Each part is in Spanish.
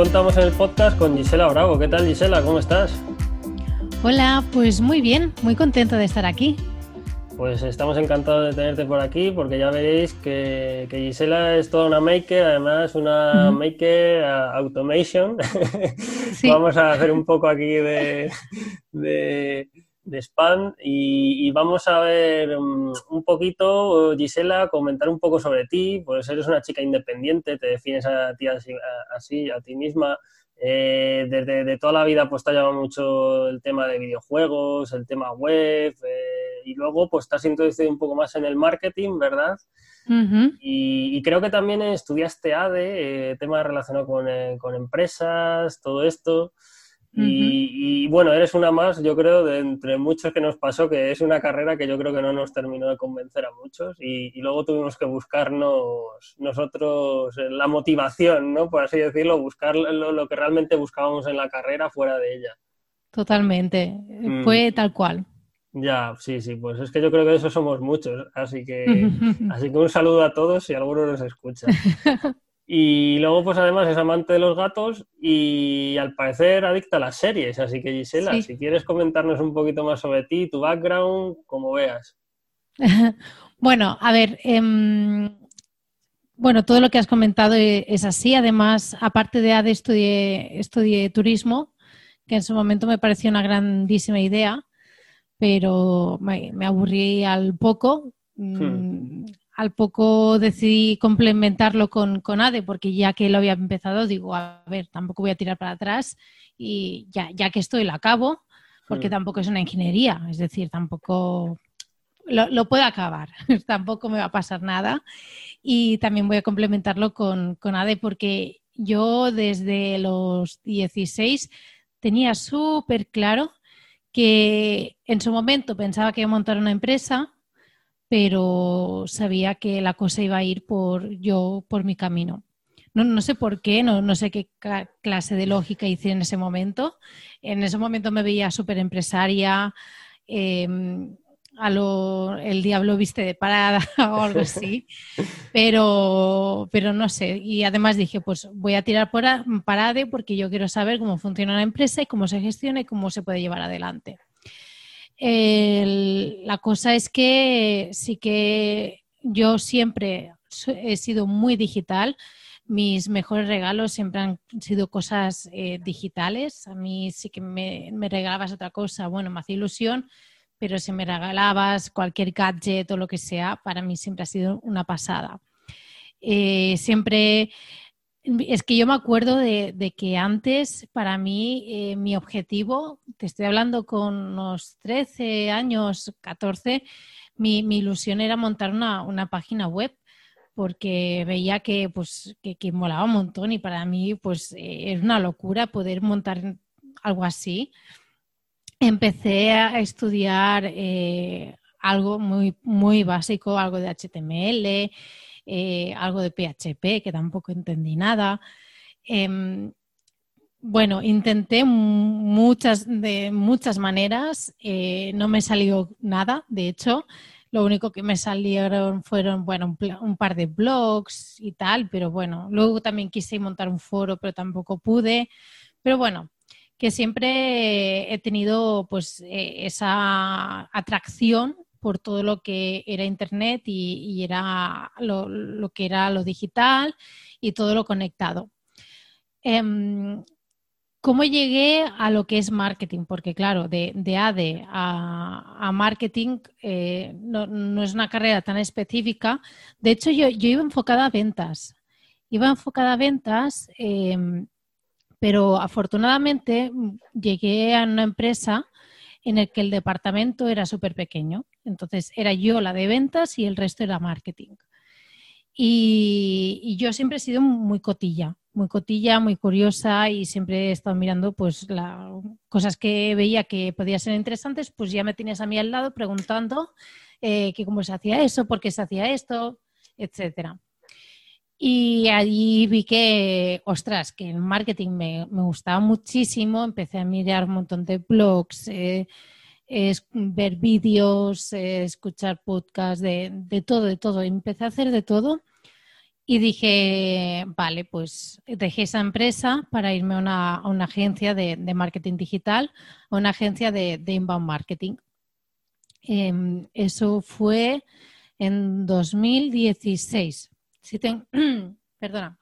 Contamos en el podcast con Gisela Bravo. ¿Qué tal Gisela? ¿Cómo estás? Hola, pues muy bien, muy contento de estar aquí. Pues estamos encantados de tenerte por aquí porque ya veréis que, Gisela es toda una maker, además una maker automation. Vamos a hacer un poco aquí de, de spam y, vamos a ver um, un poquito, Gisela, comentar un poco sobre ti, pues eres una chica independiente, te defines a ti así, a ti misma. Eh, desde de toda la vida pues te ha llamado mucho el tema de videojuegos, el tema web eh, y luego pues te has introducido un poco más en el marketing, ¿verdad? y, creo que también estudiaste ADE, eh, temas relacionados con, con empresas, todo esto y, bueno, eres una más, yo creo, de entre muchos que nos pasó, que es una carrera que yo creo que no nos terminó de convencer a muchos y, luego tuvimos que buscarnos nosotros la motivación, ¿no? Por así decirlo, buscar lo, que realmente buscábamos en la carrera fuera de ella. Totalmente, mm. fue tal cual. Ya, sí, sí, pues es que yo creo que de eso somos muchos, así que, así que un saludo a todos si alguno nos escucha. Y luego, pues además es amante de los gatos y al parecer adicta a las series. Así que Gisela, si quieres comentarnos un poquito más sobre ti, tu background, como veas. bueno, a ver, em, bueno, todo lo que has comentado e, es así. Además, aparte de ADE, estudié, estudié turismo, que en su momento me pareció una grandísima idea, pero me, aburrí al poco. Hmm. Al poco decidí complementarlo con, con, ADE, porque ya que lo había empezado, digo, a ver, tampoco voy a tirar para atrás y ya, ya que estoy, lo acabo, porque mm. tampoco es una ingeniería, es decir, tampoco lo, lo, puedo acabar, tampoco me va a pasar nada. Y también voy a complementarlo con, con ADE, porque yo desde los 16 tenía súper claro que en su momento pensaba que iba a montar una empresa pero sabía que la cosa iba a ir por yo, por mi camino. No, no sé por qué, no, no, sé qué clase de lógica hice en ese momento. En ese momento me veía súper empresaria, em, el diablo viste de parada o algo así, pero, pero no sé. Y además dije, pues voy a tirar por porque yo quiero saber cómo funciona la empresa y cómo se gestiona y cómo se puede llevar adelante la cosa es que sí que yo siempre he sido muy digital. Mis mejores regalos siempre han sido cosas eh, digitales. A mí sí que me, regalabas otra cosa, bueno, me hace ilusión, pero si me regalabas cualquier gadget o lo que sea, para mí siempre ha sido una pasada. Eh, siempre es que yo me acuerdo de, que antes, para mí, eh, mi objetivo, te estoy hablando con unos 13 años, 14, mi, ilusión era montar una, página web porque veía que, pues, que, molaba un montón y para mí pues, eh, es una locura poder montar algo así. Empecé a estudiar eh, algo muy, muy básico, algo de HTML, eh, algo de PHP, que tampoco entendí nada. Em, bueno, intenté muchas, de muchas maneras, eh, no me salió nada, de hecho, lo único que me salieron fueron, bueno, un, par de blogs y tal, pero bueno, luego también quise montar un foro, pero tampoco pude. Pero bueno, que siempre he tenido pues eh, esa atracción por todo lo que era Internet y, era lo, que era lo digital y todo lo conectado. Em, ¿Cómo llegué a lo que es marketing? Porque claro, de, de ADE a, marketing eh, no, es una carrera tan específica. De hecho, yo, iba enfocada a ventas. Iba enfocada a ventas, em, pero afortunadamente llegué a una empresa en el que el departamento era súper pequeño. Entonces era yo la de ventas y el resto era marketing. Y, yo siempre he sido muy cotilla, muy cotilla, muy curiosa y siempre he estado mirando pues cosas que veía que podían ser interesantes, pues ya me tienes a mí al lado preguntando eh, cómo se hacía eso, por qué se hacía esto, etcétera. Y allí vi que, ostras, que el marketing me, gustaba muchísimo, empecé a mirar un montón de blogs, eh, ver vídeos, eh, escuchar podcasts, de, todo, de todo. Empecé a hacer de todo Y dije, vale, pues dejé esa empresa para irme a una, agencia de, marketing digital, a una agencia de, inbound marketing. Em, eso fue en 2016. Perdona.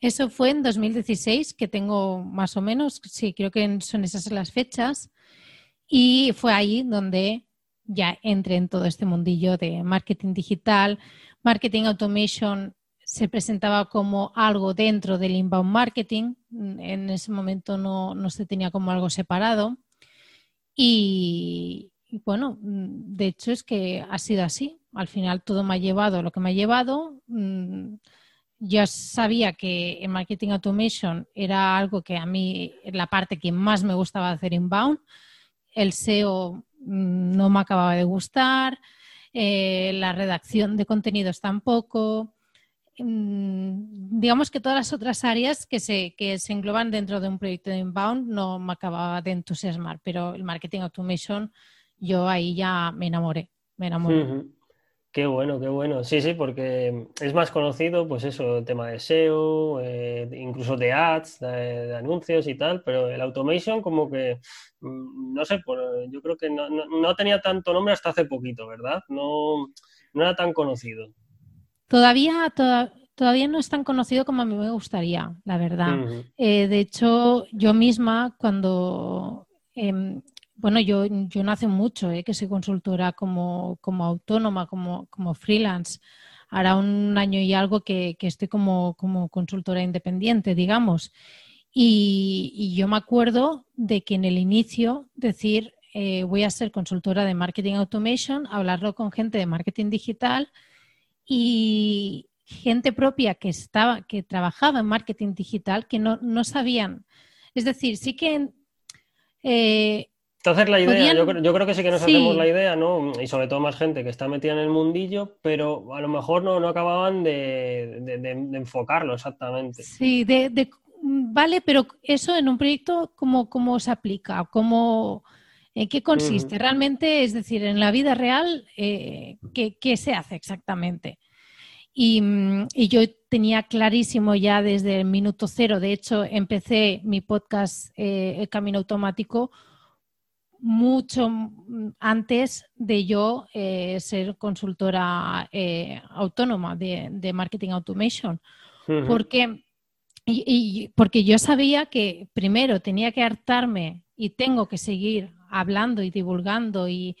Eso fue en 2016, que tengo más o menos, sí, creo que son esas las fechas. Y fue ahí donde ya entré en todo este mundillo de marketing digital, Marketing Automation se presentaba como algo dentro del inbound marketing. En ese momento no, se tenía como algo separado. Y, bueno, de hecho es que ha sido así. Al final todo me ha llevado lo que me ha llevado. Mm, ya sabía que en Marketing Automation era algo que a mí, la parte que más me gustaba hacer inbound. El SEO mm, no me acababa de gustar. Eh, la redacción de contenidos tampoco. Mm, digamos que todas las otras áreas que se, que se engloban dentro de un proyecto de inbound no me acababa de entusiasmar, pero el marketing automation yo ahí ya me enamoré, me enamoré. Qué bueno, qué bueno. Sí, sí, porque es más conocido, pues eso, el tema de SEO, eh, incluso de ads, de, anuncios y tal, pero el automation como que, mm, no sé, yo creo que no, tenía tanto nombre hasta hace poquito, ¿verdad? No, no era tan conocido. Todavía, todavía no es tan conocido como a mí me gustaría, la verdad. Eh, de hecho, yo misma cuando... Em, bueno, yo, yo no hace mucho eh, que soy consultora como, autónoma, como, como, freelance. Hará un año y algo que, estoy como, como, consultora independiente, digamos. Y, yo me acuerdo de que en el inicio decir eh, voy a ser consultora de marketing automation, hablarlo con gente de marketing digital y gente propia que estaba, que trabajaba en marketing digital que no, no sabían. Es decir, sí que eh, entonces la idea, yo, creo que sí que nos hacemos la idea, ¿no? Y sobre todo más gente que está metida en el mundillo, pero a lo mejor no, no acababan de, enfocarlo exactamente. Sí, de, vale, pero eso en un proyecto, ¿cómo, cómo se aplica? ¿Cómo, ¿En qué consiste? Realmente, es decir, en la vida real, eh, ¿qué, se hace exactamente? Y, y, yo tenía clarísimo ya desde el minuto cero, de hecho, empecé mi podcast eh, El Camino Automático mucho antes de yo eh, ser consultora eh, autónoma de, marketing automation. Porque y, porque yo sabía que primero tenía que hartarme y tengo que seguir hablando y divulgando y,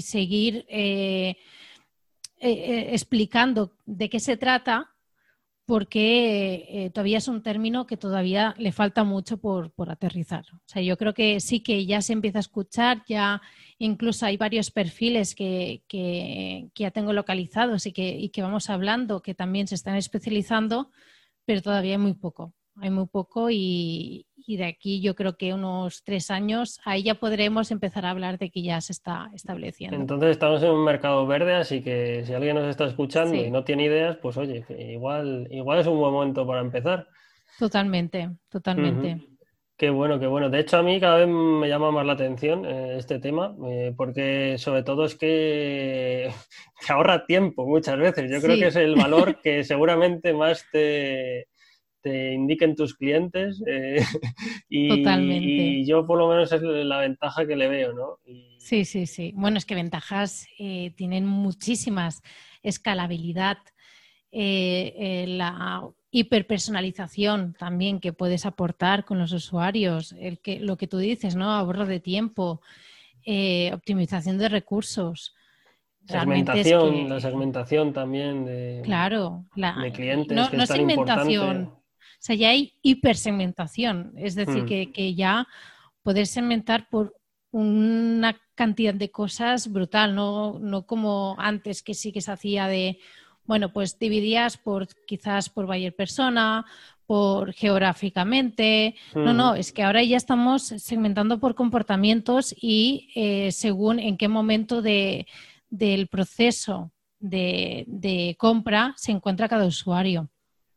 seguir eh, explicando de qué se trata porque eh, todavía es un término que todavía le falta mucho por, aterrizar. O sea, yo creo que sí que ya se empieza a escuchar, ya incluso hay varios perfiles que, ya tengo localizados y que, y que vamos hablando, que también se están especializando, pero todavía hay muy poco. Hay muy poco y, y de aquí yo creo que unos tres años, ahí ya podremos empezar a hablar de que ya se está estableciendo. Entonces estamos en un mercado verde, así que si alguien nos está escuchando y no tiene ideas, pues oye, igual, igual es un buen momento para empezar. Totalmente, totalmente. Qué bueno, qué bueno. De hecho, a mí cada vez me llama más la atención eh, este tema, eh, porque sobre todo es que te ahorra tiempo muchas veces. Yo creo que es el valor que seguramente más te, te indiquen tus clientes. Eh, y, Totalmente. y yo por lo menos es la ventaja que le veo, ¿no? Sí, sí, sí. Bueno, es que ventajas eh, tienen muchísimas. Escalabilidad, eh, la hiperpersonalización también que puedes aportar con los usuarios, el que, lo que tú dices, ¿no? Ahorro de tiempo, optimización de recursos. Segmentación, la segmentación también de, claro, de clientes. No, que no sea, ya hay hipersegmentación, es decir, mm. que, ya poder segmentar por una cantidad de cosas brutal, no, no como antes que sí que se hacía de, bueno, pues dividías por quizás por buyer persona, por geográficamente. No, no, mm. es que ahora ya estamos segmentando por comportamientos y eh, según en qué momento de, del proceso de, de, compra se encuentra cada usuario.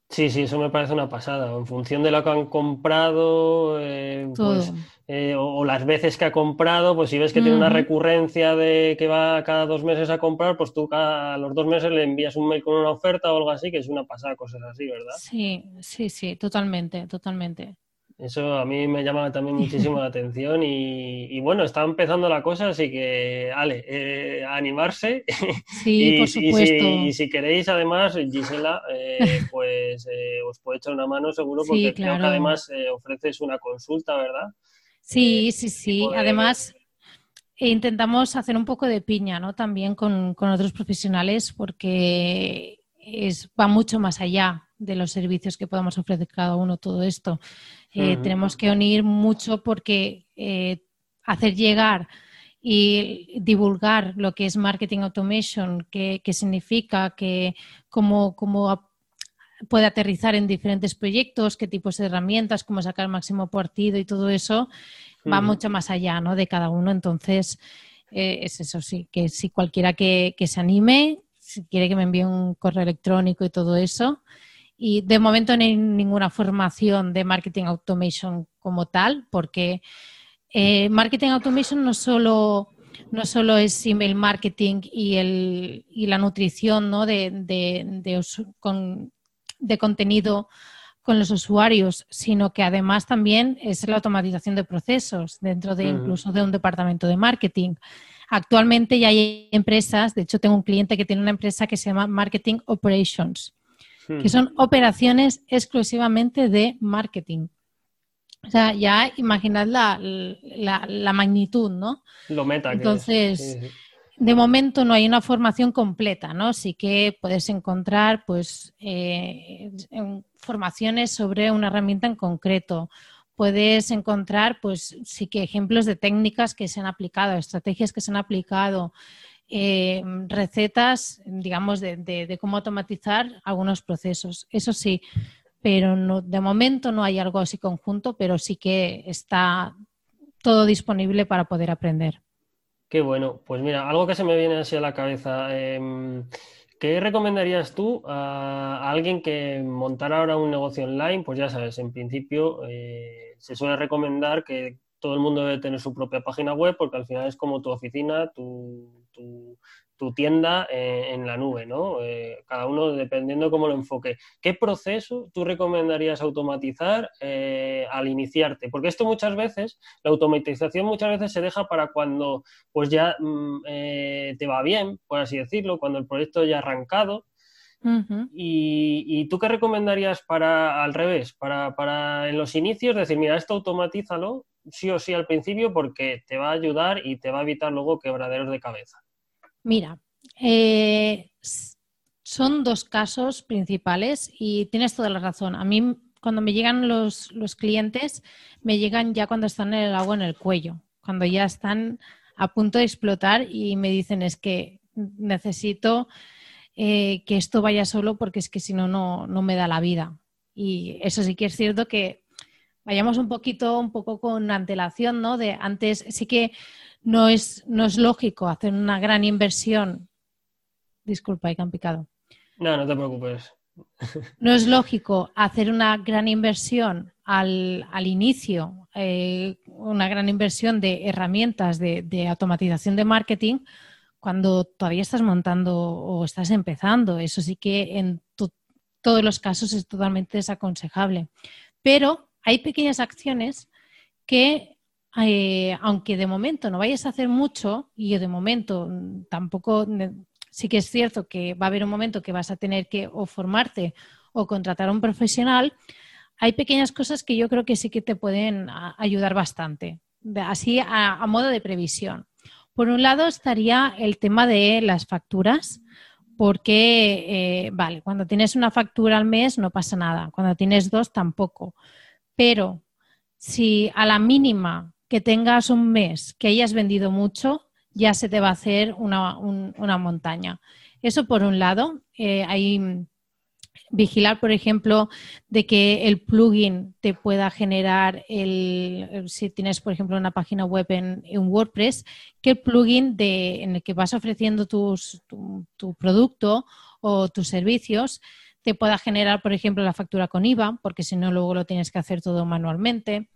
Sí, sí, eso me parece una pasada. En función de lo que han comprado, eh, pues, eh, o, las veces que ha comprado, pues si ves que tiene una recurrencia de que va cada dos meses a comprar, pues tú cada los dos meses le envías un mail con una oferta o algo así, que es una pasada, cosas así, ¿verdad? Sí, sí, sí, totalmente, totalmente. Eso a mí me llama también muchísimo la atención y, bueno, está empezando la cosa, así que, Ale, eh, animarse. Sí, y, por supuesto. Y si, queréis, además, Gisela, eh, pues eh, os puede echar una mano seguro porque creo que además ofreces una consulta, ¿verdad? Sí, sí, sí. Además, intentamos hacer un poco de piña, ¿no? También con, con otros profesionales porque es, va mucho más allá de los servicios que podamos ofrecer cada uno todo esto. Eh, tenemos que unir mucho porque eh, hacer llegar y divulgar lo que es marketing automation, qué, significa, que, cómo, cómo puede aterrizar en diferentes proyectos, qué tipos de herramientas, cómo sacar el máximo partido y todo eso, va mucho más allá ¿no? de cada uno. Entonces, eh, es eso sí, que si cualquiera que, que se anime, si quiere que me envíe un correo electrónico y todo eso, y de momento no hay ninguna formación de marketing automation como tal, porque eh, marketing automation no solo, no solo es email marketing y, el, y la nutrición ¿no? de, de, con, de contenido con los usuarios, sino que además también es la automatización de procesos dentro de incluso de un departamento de marketing. Actualmente ya hay empresas, de hecho tengo un cliente que tiene una empresa que se llama Marketing Operations, que son operaciones exclusivamente de marketing. O sea, ya imaginad la, la, magnitud, ¿no? Lo meta. Entonces, de momento no hay una formación completa, ¿no? Sí que puedes encontrar, pues, eh, formaciones sobre una herramienta en concreto. Puedes encontrar, pues, sí que ejemplos de técnicas que se han aplicado, estrategias que se han aplicado, eh, recetas, digamos, de, cómo automatizar algunos procesos. Eso sí, pero no, de momento no hay algo así conjunto, pero sí que está todo disponible para poder aprender. Qué bueno. Pues mira, algo que se me viene así a la cabeza. Em, ¿Qué recomendarías tú a, alguien que montara ahora un negocio online? Pues ya sabes, en principio eh, se suele recomendar que todo el mundo debe tener su propia página web porque al final es como tu oficina, tu, tu, tienda eh, en la nube, ¿no? Eh, cada uno dependiendo cómo lo enfoque. ¿Qué proceso tú recomendarías automatizar eh, al iniciarte? Porque esto muchas veces, la automatización muchas veces se deja para cuando pues ya mm, te va bien, por así decirlo, cuando el proyecto ya ha arrancado. y, tú qué recomendarías para al revés, para, para en los inicios decir, mira, esto automatízalo sí o sí al principio porque te va a ayudar y te va a evitar luego quebraderos de cabeza. Mira, eh, son dos casos principales y tienes toda la razón. A mí cuando me llegan los, clientes, me llegan ya cuando están en el agua en el cuello, cuando ya están a punto de explotar y me dicen es que necesito eh, que esto vaya solo porque es que si no, no me da la vida. Y eso sí que es cierto que vayamos un poquito, un poco con antelación, ¿no? De antes sí que no es, no es lógico hacer una gran inversión. Disculpa, hay que han picado. No, no te preocupes. No es lógico hacer una gran inversión al, inicio, eh, una gran inversión de herramientas de, automatización de marketing cuando todavía estás montando o estás empezando. Eso sí que en todos los casos es totalmente desaconsejable. Pero hay pequeñas acciones que, eh, aunque de momento no vayas a hacer mucho, y de momento tampoco, sí que es cierto que va a haber un momento que vas a tener que o formarte o contratar a un profesional, hay pequeñas cosas que yo creo que sí que te pueden ayudar bastante, así a, modo de previsión. Por un lado estaría el tema de las facturas, porque, eh, vale, cuando tienes una factura al mes no pasa nada, cuando tienes dos tampoco. Pero si a la mínima que tengas un mes que hayas vendido mucho, ya se te va a hacer una, montaña. Eso por un lado. Eh, hay vigilar, por ejemplo, de que el plugin te pueda generar el, si tienes, por ejemplo, una página web en, WordPress, que el plugin de, en el que vas ofreciendo tu, tu producto o tus servicios te pueda generar, por ejemplo, la factura con IVA, porque si no, luego lo tienes que hacer todo manualmente.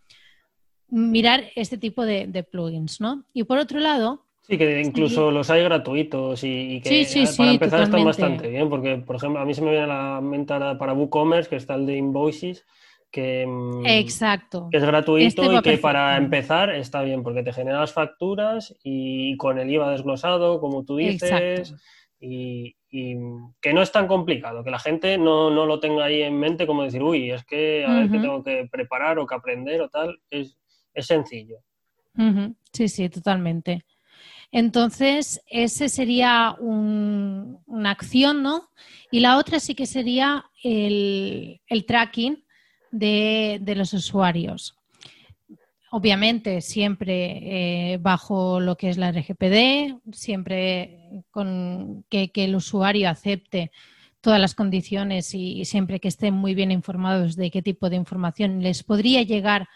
Mirar este tipo de, plugins, ¿no? Y por otro lado, Sí, que incluso los hay gratuitos y, que para empezar están bastante bien, porque por ejemplo a mí se me viene a la mente para WooCommerce, que está el de Invoices, que, mm, Exacto. que es gratuito este y que para empezar está bien, porque te genera las facturas y con el IVA desglosado, como tú dices, y, que no es tan complicado, que la gente no, lo tenga ahí en mente como decir, uy, es que a ver qué tengo que preparar o que aprender o tal, es, sencillo. Sí, sí, totalmente. Entonces, ese sería una acción, ¿no? Y la otra sí que sería el, tracking de, los usuarios. Obviamente, siempre eh, bajo lo que es la RGPD, siempre con que, el usuario acepte todas las condiciones y, siempre que estén muy bien informados de qué tipo de información les podría llegar a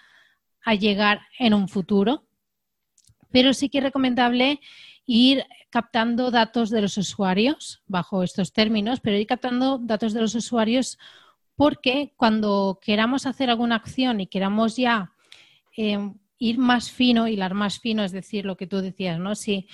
llegar en un futuro pero sí que es recomendable ir captando datos de los usuarios bajo estos términos, pero ir captando datos de los usuarios porque cuando queramos hacer alguna acción y queramos ya eh, ir más fino, hilar más fino, es decir, lo que tú decías, ¿no? Si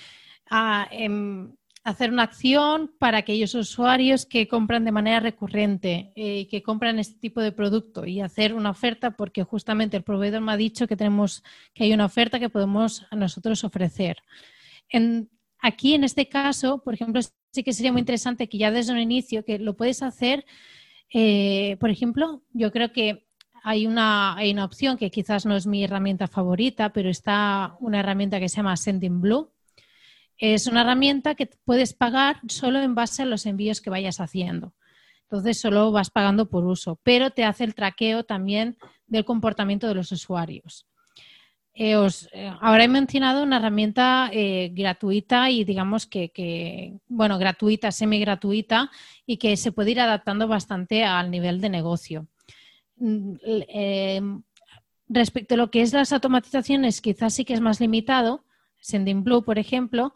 ah, em, hacer una acción para aquellos usuarios que compran de manera recurrente eh, que compran este tipo de producto y hacer una oferta porque justamente el proveedor me ha dicho que tenemos que hay una oferta que podemos nosotros ofrecer. aquí en este caso, por ejemplo, sí que sería muy interesante que ya desde un inicio que lo puedes hacer, eh, por ejemplo, yo creo que hay una, hay una opción que quizás no es mi herramienta favorita, pero está una herramienta que se llama Sending Blue es una herramienta que puedes pagar solo en base a los envíos que vayas haciendo. Entonces solo vas pagando por uso, pero te hace el traqueo también del comportamiento de los usuarios. Eh, eh, ahora he mencionado una herramienta eh, gratuita y digamos que, bueno, gratuita, semi gratuita y que se puede ir adaptando bastante al nivel de negocio. Mm, respecto a lo que es las automatizaciones, quizás sí que es más limitado, Sending Blue, por ejemplo,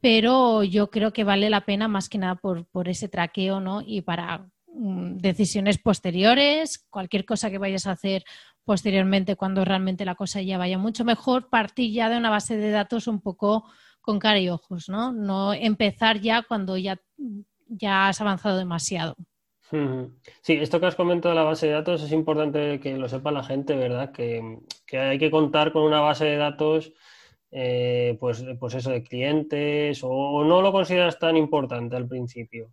pero yo creo que vale la pena más que nada por, ese traqueo, ¿no? Y para mm, decisiones posteriores, cualquier cosa que vayas a hacer posteriormente cuando realmente la cosa ya vaya mucho mejor, partir ya de una base de datos un poco con cara y ojos, ¿no? No empezar ya cuando ya, ya has avanzado demasiado. Sí, esto que has comentado de la base de datos es importante que lo sepa la gente, ¿verdad? Que, que hay que contar con una base de datos eh, pues, pues eso de clientes o, no lo consideras tan importante al principio?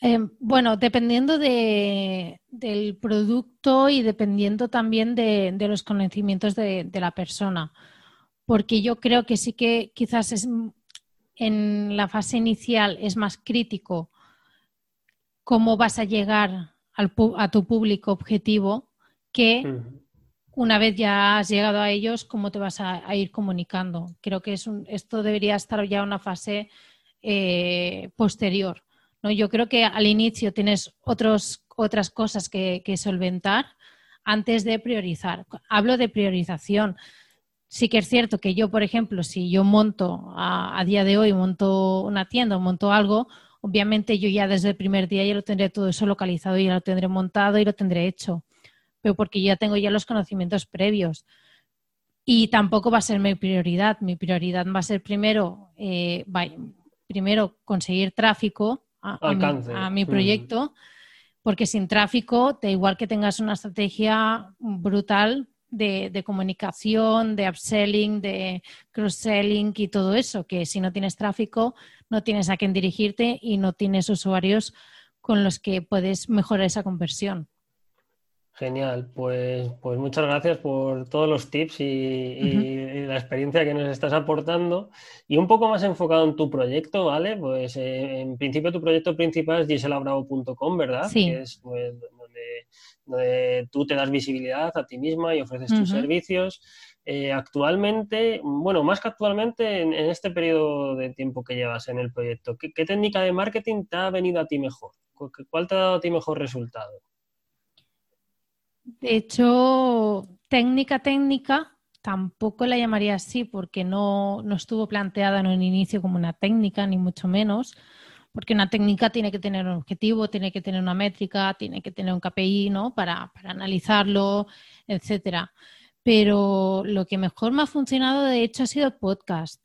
Eh, bueno, dependiendo del producto y dependiendo también de, los conocimientos de, la persona, porque yo creo que sí que quizás es, en la fase inicial es más crítico cómo vas a llegar a tu público objetivo que una vez ya has llegado a ellos, cómo te vas a, ir comunicando. Creo que es esto debería estar ya en una fase eh, posterior. ¿no? Yo creo que al inicio tienes otros, otras cosas que, solventar antes de priorizar. Hablo de priorización. Sí que es cierto que yo, por ejemplo, si yo monto a, a día de hoy, monto una tienda monto algo, obviamente yo ya desde el primer día ya lo tendré todo eso localizado, y ya lo tendré montado y lo tendré hecho pero porque ya tengo ya los conocimientos previos. Y tampoco va a ser mi prioridad. Mi prioridad va a ser primero, eh, primero conseguir tráfico a, mi, proyecto, porque sin tráfico, da igual que tengas una estrategia brutal de, de, comunicación, de upselling, de cross-selling y todo eso, que si no tienes tráfico, no tienes a quién dirigirte y no tienes usuarios con los que puedes mejorar esa conversión. Genial, pues, pues muchas gracias por todos los tips y, la experiencia que nos estás aportando. Y un poco más enfocado en tu proyecto, ¿vale? Pues eh, en principio tu proyecto principal es giselabravo.com, ¿verdad? Sí. Que es pues, donde, tú te das visibilidad a ti misma y ofreces tus servicios. Eh, actualmente, bueno, más que actualmente, en, este periodo de tiempo que llevas en el proyecto, ¿qué, ¿qué técnica de marketing te ha venido a ti mejor? ¿Cuál te ha dado a ti mejor resultado? De hecho, técnica técnica tampoco la llamaría así porque no, estuvo planteada en un inicio como una técnica, ni mucho menos, porque una técnica tiene que tener un objetivo, tiene que tener una métrica, tiene que tener un KPI, ¿no? Para, para analizarlo, etcétera. Pero lo que mejor me ha funcionado, de hecho, ha sido el podcast.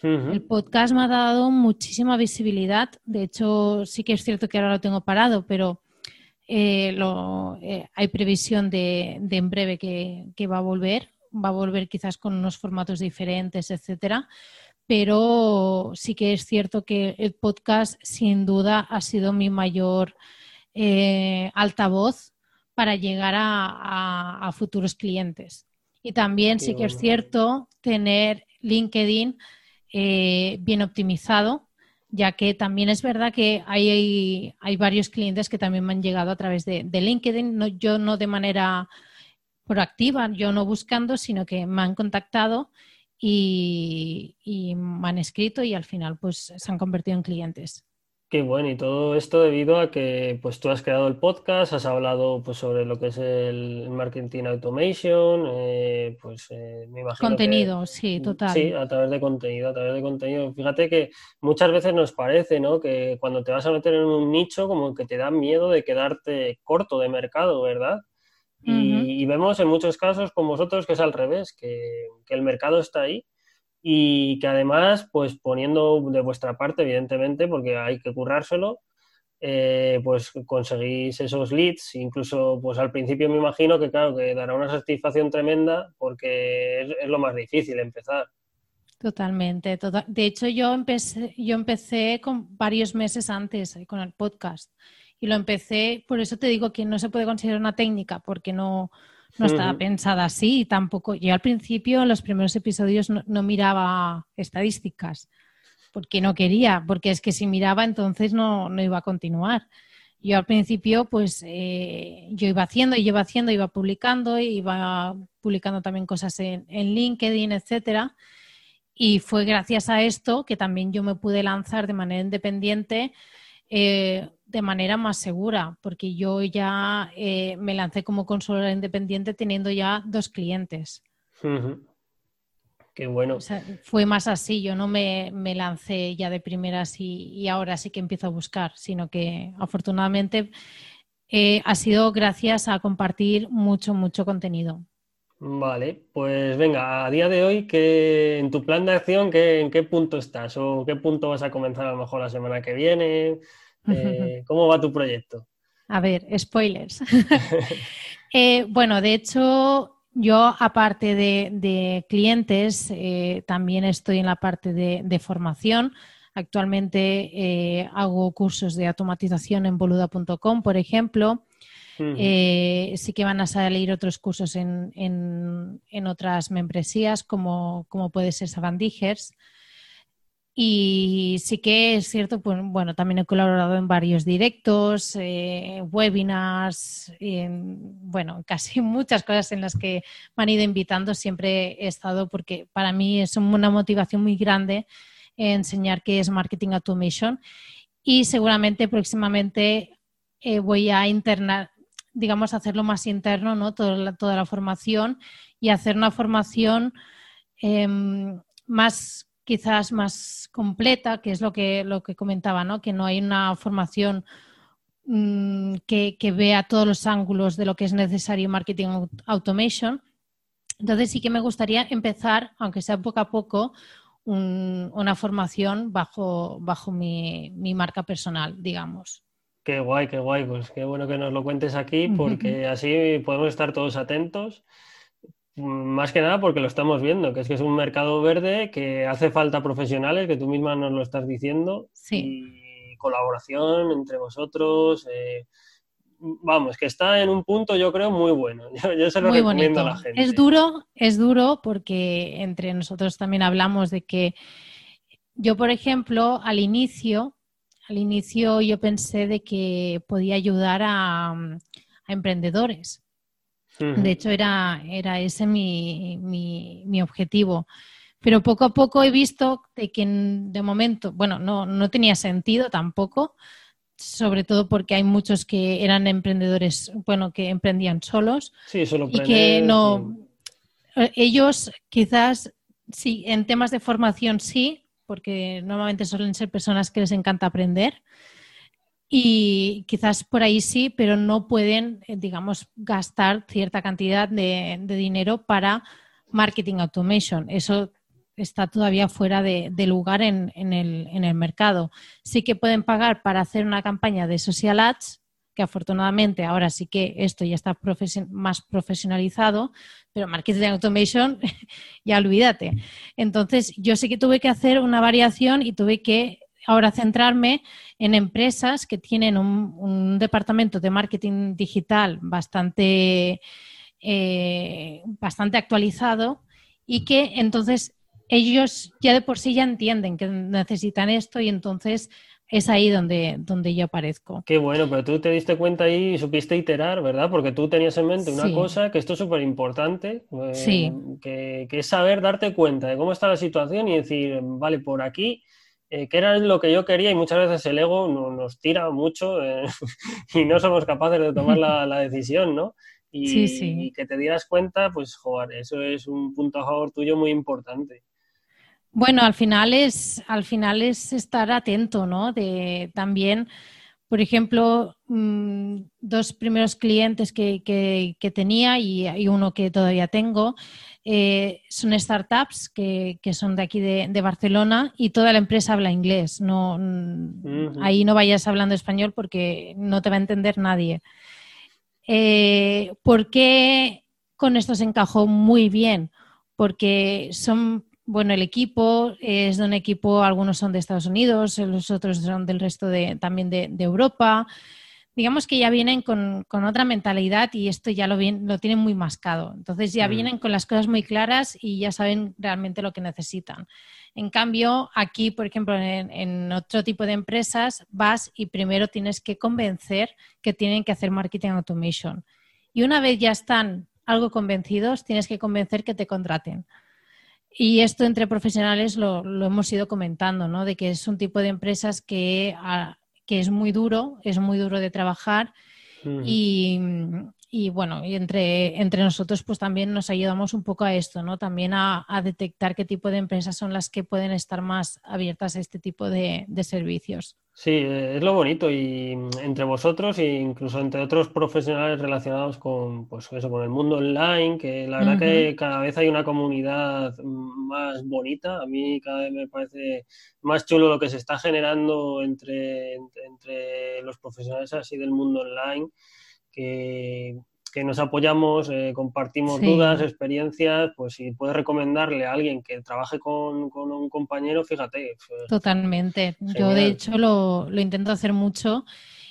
El podcast me ha dado muchísima visibilidad. De hecho, sí que es cierto que ahora lo tengo parado, pero eh, eh, hay previsión de, en breve que, va a volver. Va a volver quizás con unos formatos diferentes, etcétera. Pero sí que es cierto que el podcast, sin duda, ha sido mi mayor eh, altavoz para llegar a, futuros clientes. Y también sí que es cierto tener LinkedIn bien optimizado, ya que también es verdad que hay, hay, varios clientes que también me han llegado a través de, LinkedIn, yo no de manera proactiva, yo no buscando, sino que me han contactado y, y, me han escrito y al final pues se han convertido en clientes. Qué bueno, y todo esto debido a que pues tú has creado el podcast, has hablado pues sobre lo que es el marketing automation, eh, pues eh, me imagino Contenido, sí, total. Sí, a través de contenido, a través de contenido. Fíjate que muchas veces nos parece, ¿no? Que cuando te vas a meter en un nicho como que te da miedo de quedarte corto de mercado, ¿verdad? y, vemos en muchos casos con vosotros que es al revés, que, que el mercado está ahí y que además, pues poniendo de vuestra parte, evidentemente, porque hay que currárselo, eh, pues conseguís esos leads, incluso pues al principio me imagino que claro, que dará una satisfacción tremenda porque es, lo más difícil empezar. Totalmente. Tota-, de hecho, yo empecé, yo empecé con varios meses antes eh, con el podcast y lo empecé, por eso te digo que no se puede considerar una técnica porque no, no estaba pensada así tampoco. Yo al principio, en los primeros episodios, no, miraba estadísticas porque no quería, porque es que si miraba entonces no, iba a continuar. Yo al principio, pues eh, yo iba haciendo y iba haciendo, iba publicando, iba publicando también cosas en, en LinkedIn, etcétera. Y fue gracias a esto que también yo me pude lanzar de manera independiente eh, de manera más segura, porque yo ya eh, me lancé como consultora independiente teniendo ya dos clientes. Qué bueno. fue más así, yo no me, lancé ya de primeras y, ahora sí que empiezo a buscar, sino que afortunadamente eh, ha sido gracias a compartir mucho, mucho contenido. Vale, pues venga, a día de hoy, ¿qué, en tu plan de acción, ¿qué, ¿en qué punto estás? ¿O qué punto vas a comenzar a lo mejor la semana que viene? Eh, ¿Cómo va tu proyecto? A ver, spoilers. Eh, bueno, de hecho, yo aparte de, clientes, eh, también estoy en la parte de, formación. Actualmente hago cursos de automatización en boluda.com, por ejemplo. sí que van a salir otros cursos en, otras membresías, como, como puede ser Savandijers. Y sí que es cierto, pues bueno, también he colaborado en varios directos, eh, webinars, bueno, casi muchas cosas en las que me han ido invitando. Siempre he estado porque para mí es una motivación muy grande enseñar qué es marketing automation y seguramente próximamente eh, voy a internar, digamos, hacerlo más interno, ¿no? Toda la, toda la formación y hacer una formación em, más quizás más completa, que es lo que, lo que comentaba, ¿no? que no hay una formación mm, que, vea todos los ángulos de lo que es necesario en marketing automation. Entonces sí que me gustaría empezar, aunque sea poco a poco, una formación bajo, bajo mi, marca personal, digamos. Qué guay, qué guay, pues qué bueno que nos lo cuentes aquí porque así podemos estar todos atentos más que nada porque lo estamos viendo, que es que es un mercado verde que hace falta profesionales, que tú misma nos lo estás diciendo, y colaboración entre vosotros. Eh, vamos, que está en un punto, yo creo, muy bueno. Yo, se lo recomiendo a la gente. Es duro, es duro porque entre nosotros también hablamos de que yo, por ejemplo, al inicio, al inicio yo pensé de que podía ayudar a emprendedores de hecho, era, era ese mi, mi, objetivo. Pero poco a poco he visto de que de momento, bueno, no, no tenía sentido tampoco, sobre todo porque hay muchos que eran emprendedores, bueno, que emprendían solos. Sí, solo y que no. Eh, ellos quizás, sí, en temas de formación sí, porque normalmente suelen ser personas que les encanta aprender. Y quizás por ahí sí, pero no pueden, eh, digamos, gastar cierta cantidad de, dinero para marketing automation. Eso está todavía fuera de, lugar en, el, mercado. Sí que pueden pagar para hacer una campaña de social ads, que afortunadamente ahora sí que esto ya está más profesionalizado, pero marketing automation ya olvídate. Entonces, yo sí que tuve que hacer una variación y tuve que ahora centrarme en empresas que tienen un, departamento de marketing digital bastante, eh, bastante actualizado y que entonces ellos ya de por sí ya entienden que necesitan esto y entonces es ahí donde, donde yo aparezco. Qué bueno, pero tú te diste cuenta ahí y supiste iterar, ¿verdad? Porque tú tenías en mente una cosa que esto es súper importante, eh, que, que, es saber darte cuenta de cómo está la situación y decir, vale, por aquí, eh, que era lo que yo quería y muchas veces el ego nos tira mucho eh, y no somos capaces de tomar la, decisión, ¿no? Y, y, que te dieras cuenta, pues, joder, eso es un punto a favor tuyo muy importante. Bueno, al final es, al final es estar atento, ¿no? De también, por ejemplo, mm, dos primeros clientes que, que, tenía y, uno que todavía tengo eh, son startups que, son de aquí de, Barcelona y toda la empresa habla inglés. No, Ahí no vayas hablando español porque no te va a entender nadie. Eh, ¿Por qué con esto se encajó muy bien? Porque son bueno, el equipo es de un equipo, algunos son de Estados Unidos, los otros son del resto de, también de, Europa. Digamos que ya vienen con, otra mentalidad y esto ya lo, lo tienen muy mascado. Entonces ya mm. vienen con las cosas muy claras y ya saben realmente lo que necesitan. En cambio, aquí, por ejemplo, en, en, otro tipo de empresas, vas y primero tienes que convencer que tienen que hacer marketing automation. Y una vez ya están algo convencidos, tienes que convencer que te contraten. Y esto entre profesionales lo, hemos ido comentando, ¿no? De que es un tipo de empresas que, ah, que es muy duro, es muy duro de trabajar y, y, bueno, y entre, entre nosotros pues también nos ayudamos un poco a esto, ¿no? También a, detectar qué tipo de empresas son las que pueden estar más abiertas a este tipo de servicios. Sí, es lo bonito y entre vosotros e incluso entre otros profesionales relacionados con, pues eso, con el mundo online, que la verdad que cada vez hay una comunidad más bonita. A mí cada vez me parece más chulo lo que se está generando entre, entre los profesionales así del mundo online, que, que nos apoyamos, eh, compartimos dudas, experiencias, pues si puedes recomendarle a alguien que trabaje con, un compañero, fíjate. Pues, Totalmente. Yo de hecho lo, lo intento hacer mucho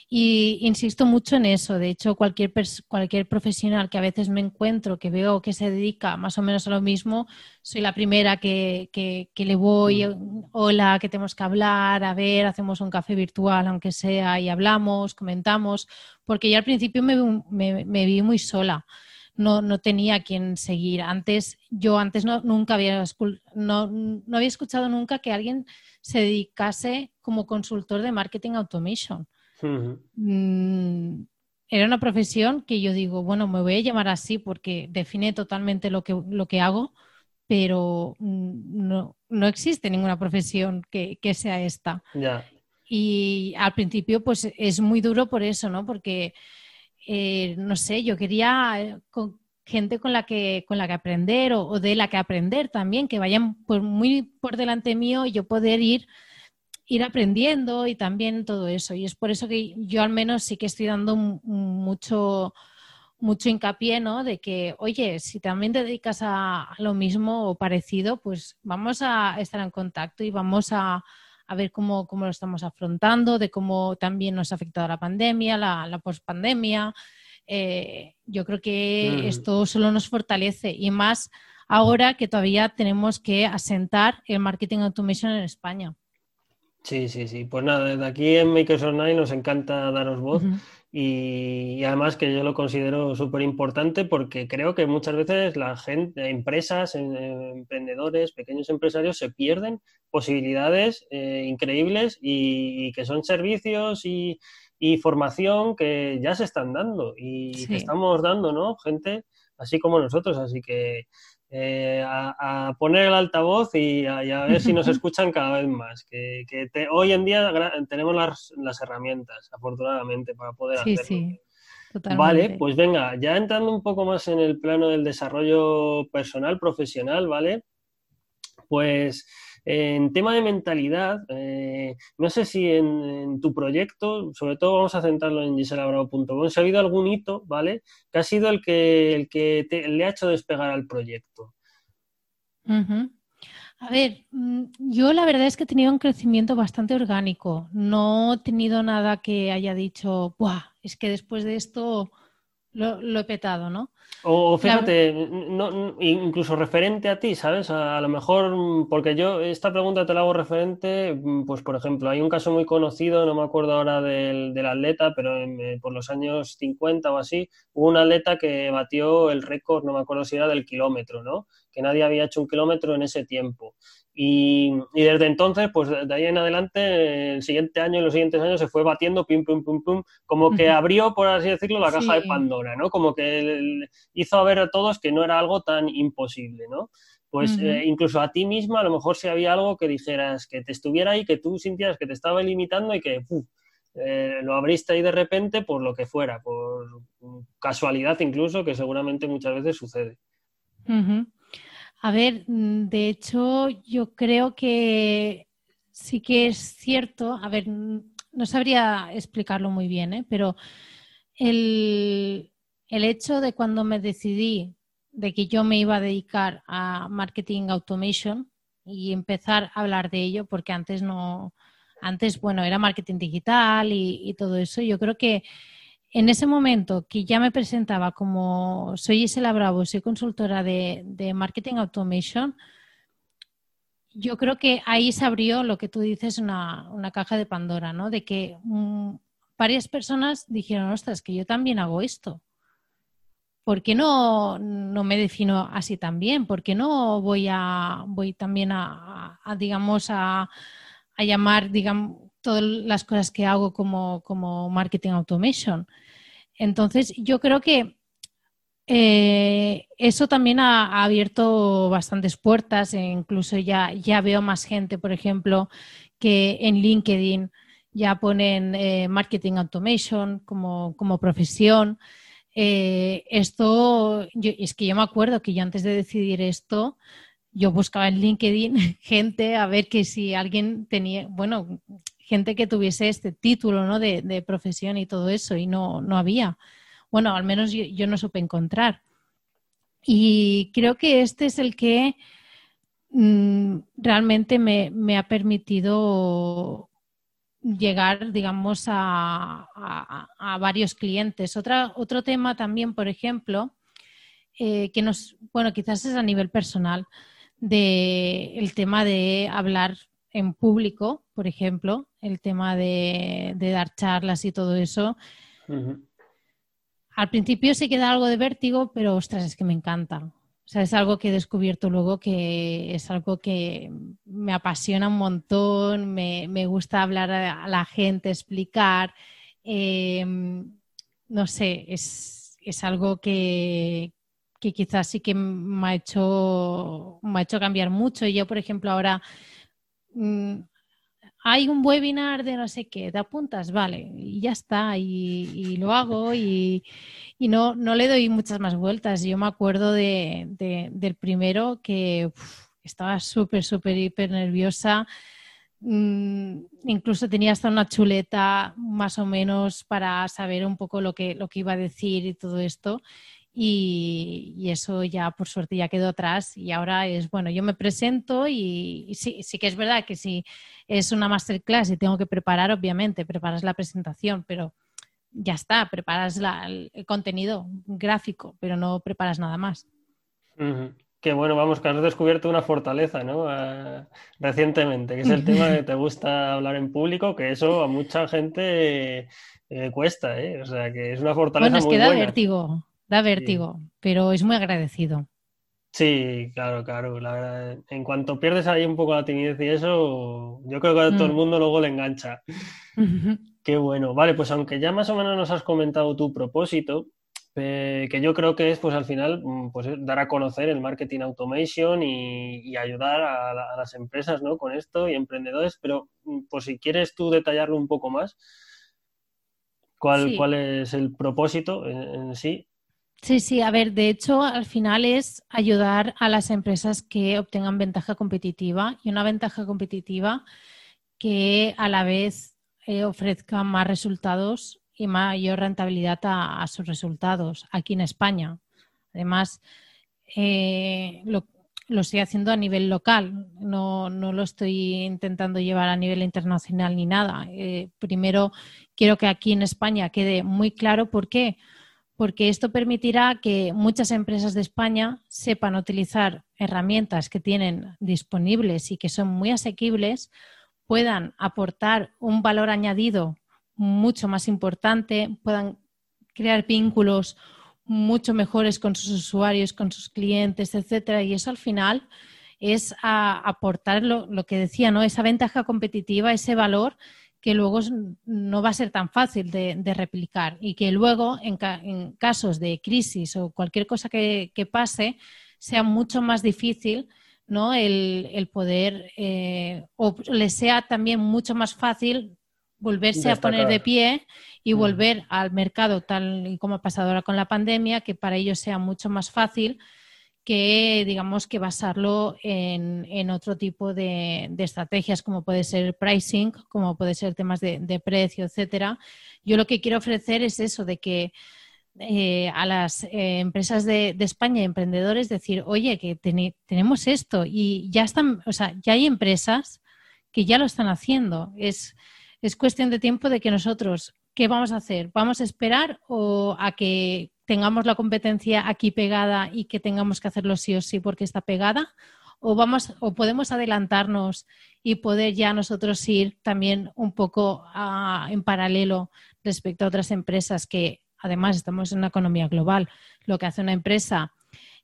y insisto mucho en eso. De hecho, cualquier, cualquier profesional que a veces me encuentro, que veo que se dedica más o menos a lo mismo, soy la primera que, que, le voy, mm. hola, que tenemos que hablar, a ver, hacemos un café virtual, aunque sea, y hablamos, comentamos, porque yo al principio me, me, me vi muy sola. No, no, tenía quien seguir. Antes, yo antes no, nunca había, no, no había escuchado nunca que alguien se dedicase como consultor de marketing automation. Mm, era una profesión que yo digo, bueno, me voy a llamar así porque define totalmente lo que, lo que hago, pero mm, no, no existe ninguna profesión que, sea esta. Y al principio, pues es muy duro por eso, ¿no? Porque, eh, no sé, yo quería eh, gente con la que, con la que aprender o, o, de la que aprender también, que vayan por, muy por delante mío y yo poder ir ir aprendiendo y también todo eso. Y es por eso que yo al menos sí que estoy dando mucho, mucho hincapié, ¿no? De que, oye, si también te dedicas a, lo mismo o parecido, pues vamos a estar en contacto y vamos a, ver cómo, lo estamos afrontando, de cómo también nos ha afectado la pandemia, la, la pospandemia. Eh, yo creo que mm. esto solo nos fortalece y más ahora que todavía tenemos que asentar el marketing automation en España. Sí, sí, sí. Pues nada, desde aquí en Makers Online nos encanta daros voz y, además que yo lo considero súper importante porque creo que muchas veces la gente, empresas, emprendedores, pequeños empresarios se pierden posibilidades eh, increíbles y, que son servicios y, y formación que ya se están dando y que estamos dando, ¿no? Gente así como nosotros, así que eh, a, poner el altavoz y a, ver si nos escuchan cada vez más. Que, hoy en día tenemos las, herramientas, afortunadamente, para poder hacerlo. Sí. Vale, pues venga, ya entrando un poco más en el plano del desarrollo personal, profesional, ¿vale? Pues en tema de mentalidad, eh, no sé si en, tu proyecto, sobre todo vamos a centrarlo en giselabravo.com, si ha habido algún hito, ¿vale? Que ha sido el que, el que le ha hecho despegar al proyecto. A ver, mm, yo la verdad es que he tenido un crecimiento bastante orgánico. No he tenido nada que haya dicho, ¡buah! Es que después de esto lo, he petado, ¿no? O fíjate, incluso referente a ti, ¿sabes? A, lo mejor, porque yo esta pregunta te la hago referente, pues por ejemplo, hay un caso muy conocido, no me acuerdo ahora del, atleta, pero eh, por los años 50 o así, hubo un atleta que batió el récord, no me acuerdo si era del kilómetro, ¿no? Que nadie había hecho un kilómetro en ese tiempo. Y, desde entonces, pues de ahí en adelante, el siguiente año y los siguientes años se fue batiendo, pum, pum, pum, pum, como que abrió, por así decirlo, la caja de Pandora, ¿no? Como que hizo a ver a todos que no era algo tan imposible, ¿no? Pues eh, incluso a ti misma, a lo mejor si había algo que dijeras que te estuviera ahí, que tú sintieras que te estaba limitando y que eh, lo abriste ahí de repente por lo que fuera, por casualidad incluso, que seguramente muchas veces sucede. A ver, mm, de hecho, yo creo que sí que es cierto, a ver, no sabría explicarlo muy bien, ¿eh? pero el, hecho de cuando me decidí de que yo me iba a dedicar a marketing automation y empezar a hablar de ello, porque antes no, antes, bueno, era marketing digital y todo eso, yo creo que en ese momento que ya me presentaba como soy Isela Bravo, soy consultora de, Marketing Automation, yo creo que ahí se abrió lo que tú dices, una, caja de Pandora, ¿no? De que mm, varias personas dijeron, ostras, que yo también hago esto. ¿Por qué no, no me defino así también? ¿Por qué no voy a voy también a, digamos, a, a llamar, digamos, todas las cosas que hago como, como marketing automation. Entonces, yo creo que eh, eso también ha, abierto bastantes puertas, e incluso ya, ya veo más gente, por ejemplo, que en LinkedIn ya ponen eh, marketing automation como, como profesión. Eh, esto, es que yo me acuerdo que yo antes de decidir esto, yo buscaba en LinkedIn gente a ver que si alguien tenía, bueno, gente que tuviese este título ¿no? de, profesión y todo eso, y no, no había. Bueno, al menos yo, no supe encontrar. Y creo que este es el que mm, realmente me, ha permitido llegar, digamos, a, varios clientes. Otra, otro tema también, por ejemplo, eh, que nos, bueno, quizás es a nivel personal, de el tema de hablar en público, por ejemplo, el tema de, dar charlas y todo eso. Al principio se queda algo de vértigo, pero ostras, es que me encanta. O sea, es algo que he descubierto luego que es algo que me apasiona un montón, me, gusta hablar a la gente, explicar. Em, no sé, es, algo que, que, quizás sí que me ha hecho, me ha hecho cambiar mucho. Yo, por ejemplo, ahora Mm, hay un webinar de no sé qué, te apuntas, vale, y ya está, y, lo hago y, no, no, le doy muchas más vueltas. Yo me acuerdo de, del primero que estaba súper, súper, hiper nerviosa. Mm, incluso tenía hasta una chuleta más o menos para saber un poco lo que, lo que iba a decir y todo esto y, eso ya por suerte ya quedó atrás y ahora es, bueno, yo me presento y, sí, sí que es verdad que si es una masterclass y tengo que preparar, obviamente, preparas la presentación, pero ya está, preparas el, contenido gráfico, pero no preparas nada más. Que bueno, vamos, que has descubierto una fortaleza, ¿no? Ah, recientemente, que es el tema de que te gusta hablar en público, que eso a mucha gente eh, cuesta, ¿eh? O sea, que es una fortaleza bueno, es que da vértigo da vértigo, pero es muy agradecido. Sí, claro, claro. La verdad, en cuanto pierdes ahí un poco la timidez y eso, yo creo que a todo el mm. mundo luego le engancha. Qué bueno. Vale, pues aunque ya más o menos nos has comentado tu propósito, eh, que yo creo que es, pues al final, mm, pues dar a conocer el marketing automation y, ayudar a, las empresas, ¿no? Con esto y emprendedores, pero por si quieres tú detallarlo un poco más, ¿cuál, cuál es el propósito en, sí? Sí, sí, a ver, de hecho, al final es ayudar a las empresas que obtengan ventaja competitiva y una ventaja competitiva que a la vez eh, ofrezca más resultados y mayor rentabilidad a, sus resultados aquí en España. Además, eh, lo, estoy haciendo a nivel local, no, lo estoy intentando llevar a nivel internacional ni nada. Eh, primero, quiero que aquí en España quede muy claro por qué. Porque esto permitirá que muchas empresas de España sepan utilizar herramientas que tienen disponibles y que son muy asequibles, puedan aportar un valor añadido mucho más importante, puedan crear vínculos mucho mejores con sus usuarios, con sus clientes, etcétera. Y eso al final es aportar lo, que decía, ¿no? Esa ventaja competitiva, ese valor que luego no va a ser tan fácil de, replicar y que luego en, casos de crisis o cualquier cosa que, pase sea mucho más difícil ¿no? el, poder eh, o le sea también mucho más fácil volverse a poner de pie y mm. volver al mercado tal y como ha pasado ahora con la pandemia, que para ellos sea mucho más fácil que, digamos, que basarlo en, otro tipo de, estrategias, como puede ser el pricing, como puede ser temas de, precio, etcétera. Yo lo que quiero ofrecer es eso, de que eh, a las eh, empresas de, España, emprendedores, decir, oye, que tenemos esto y ya están, o sea, ya hay empresas que ya lo están haciendo. Es, es cuestión de tiempo de que nosotros, ¿qué vamos a hacer? ¿Vamos a esperar o a que tengamos la competencia aquí pegada y que tengamos que hacerlo sí o sí porque está pegada? ¿O, vamos, o podemos adelantarnos y poder ya nosotros ir también un poco en paralelo respecto a otras empresas que además estamos en una economía global? Lo que hace una empresa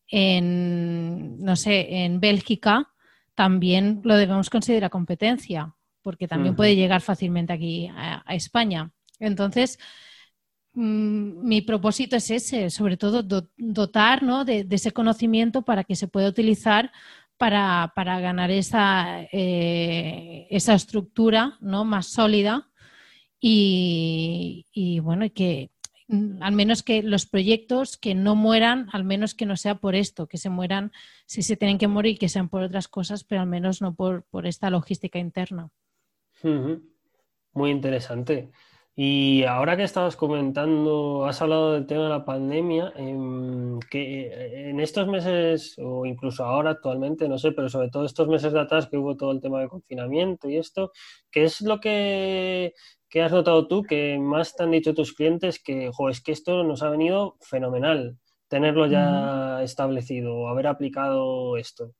en, no sé, en Bélgica, también lo debemos considerar competencia porque también puede llegar fácilmente aquí a, España. Entonces, mm, mi propósito es ese, sobre todo dotar de, ese conocimiento para que se pueda utilizar para, ganar esa, eh, esa estructura ¿no? más sólida y, y bueno, que al menos que los proyectos que no mueran, al menos que no sea por esto, que se mueran si se tienen que morir, que sean por otras cosas, pero al menos no por esta logística interna. Muy interesante. Y ahora que estabas comentando, has hablado del tema de la pandemia, em, que en estos meses, o incluso ahora actualmente, no sé, pero sobre todo estos meses de atrás que hubo todo el tema de confinamiento y esto, ¿qué es lo que, has notado tú que más te han dicho tus clientes que, jo, es que esto nos ha venido fenomenal, tenerlo ya establecido, haber aplicado esto?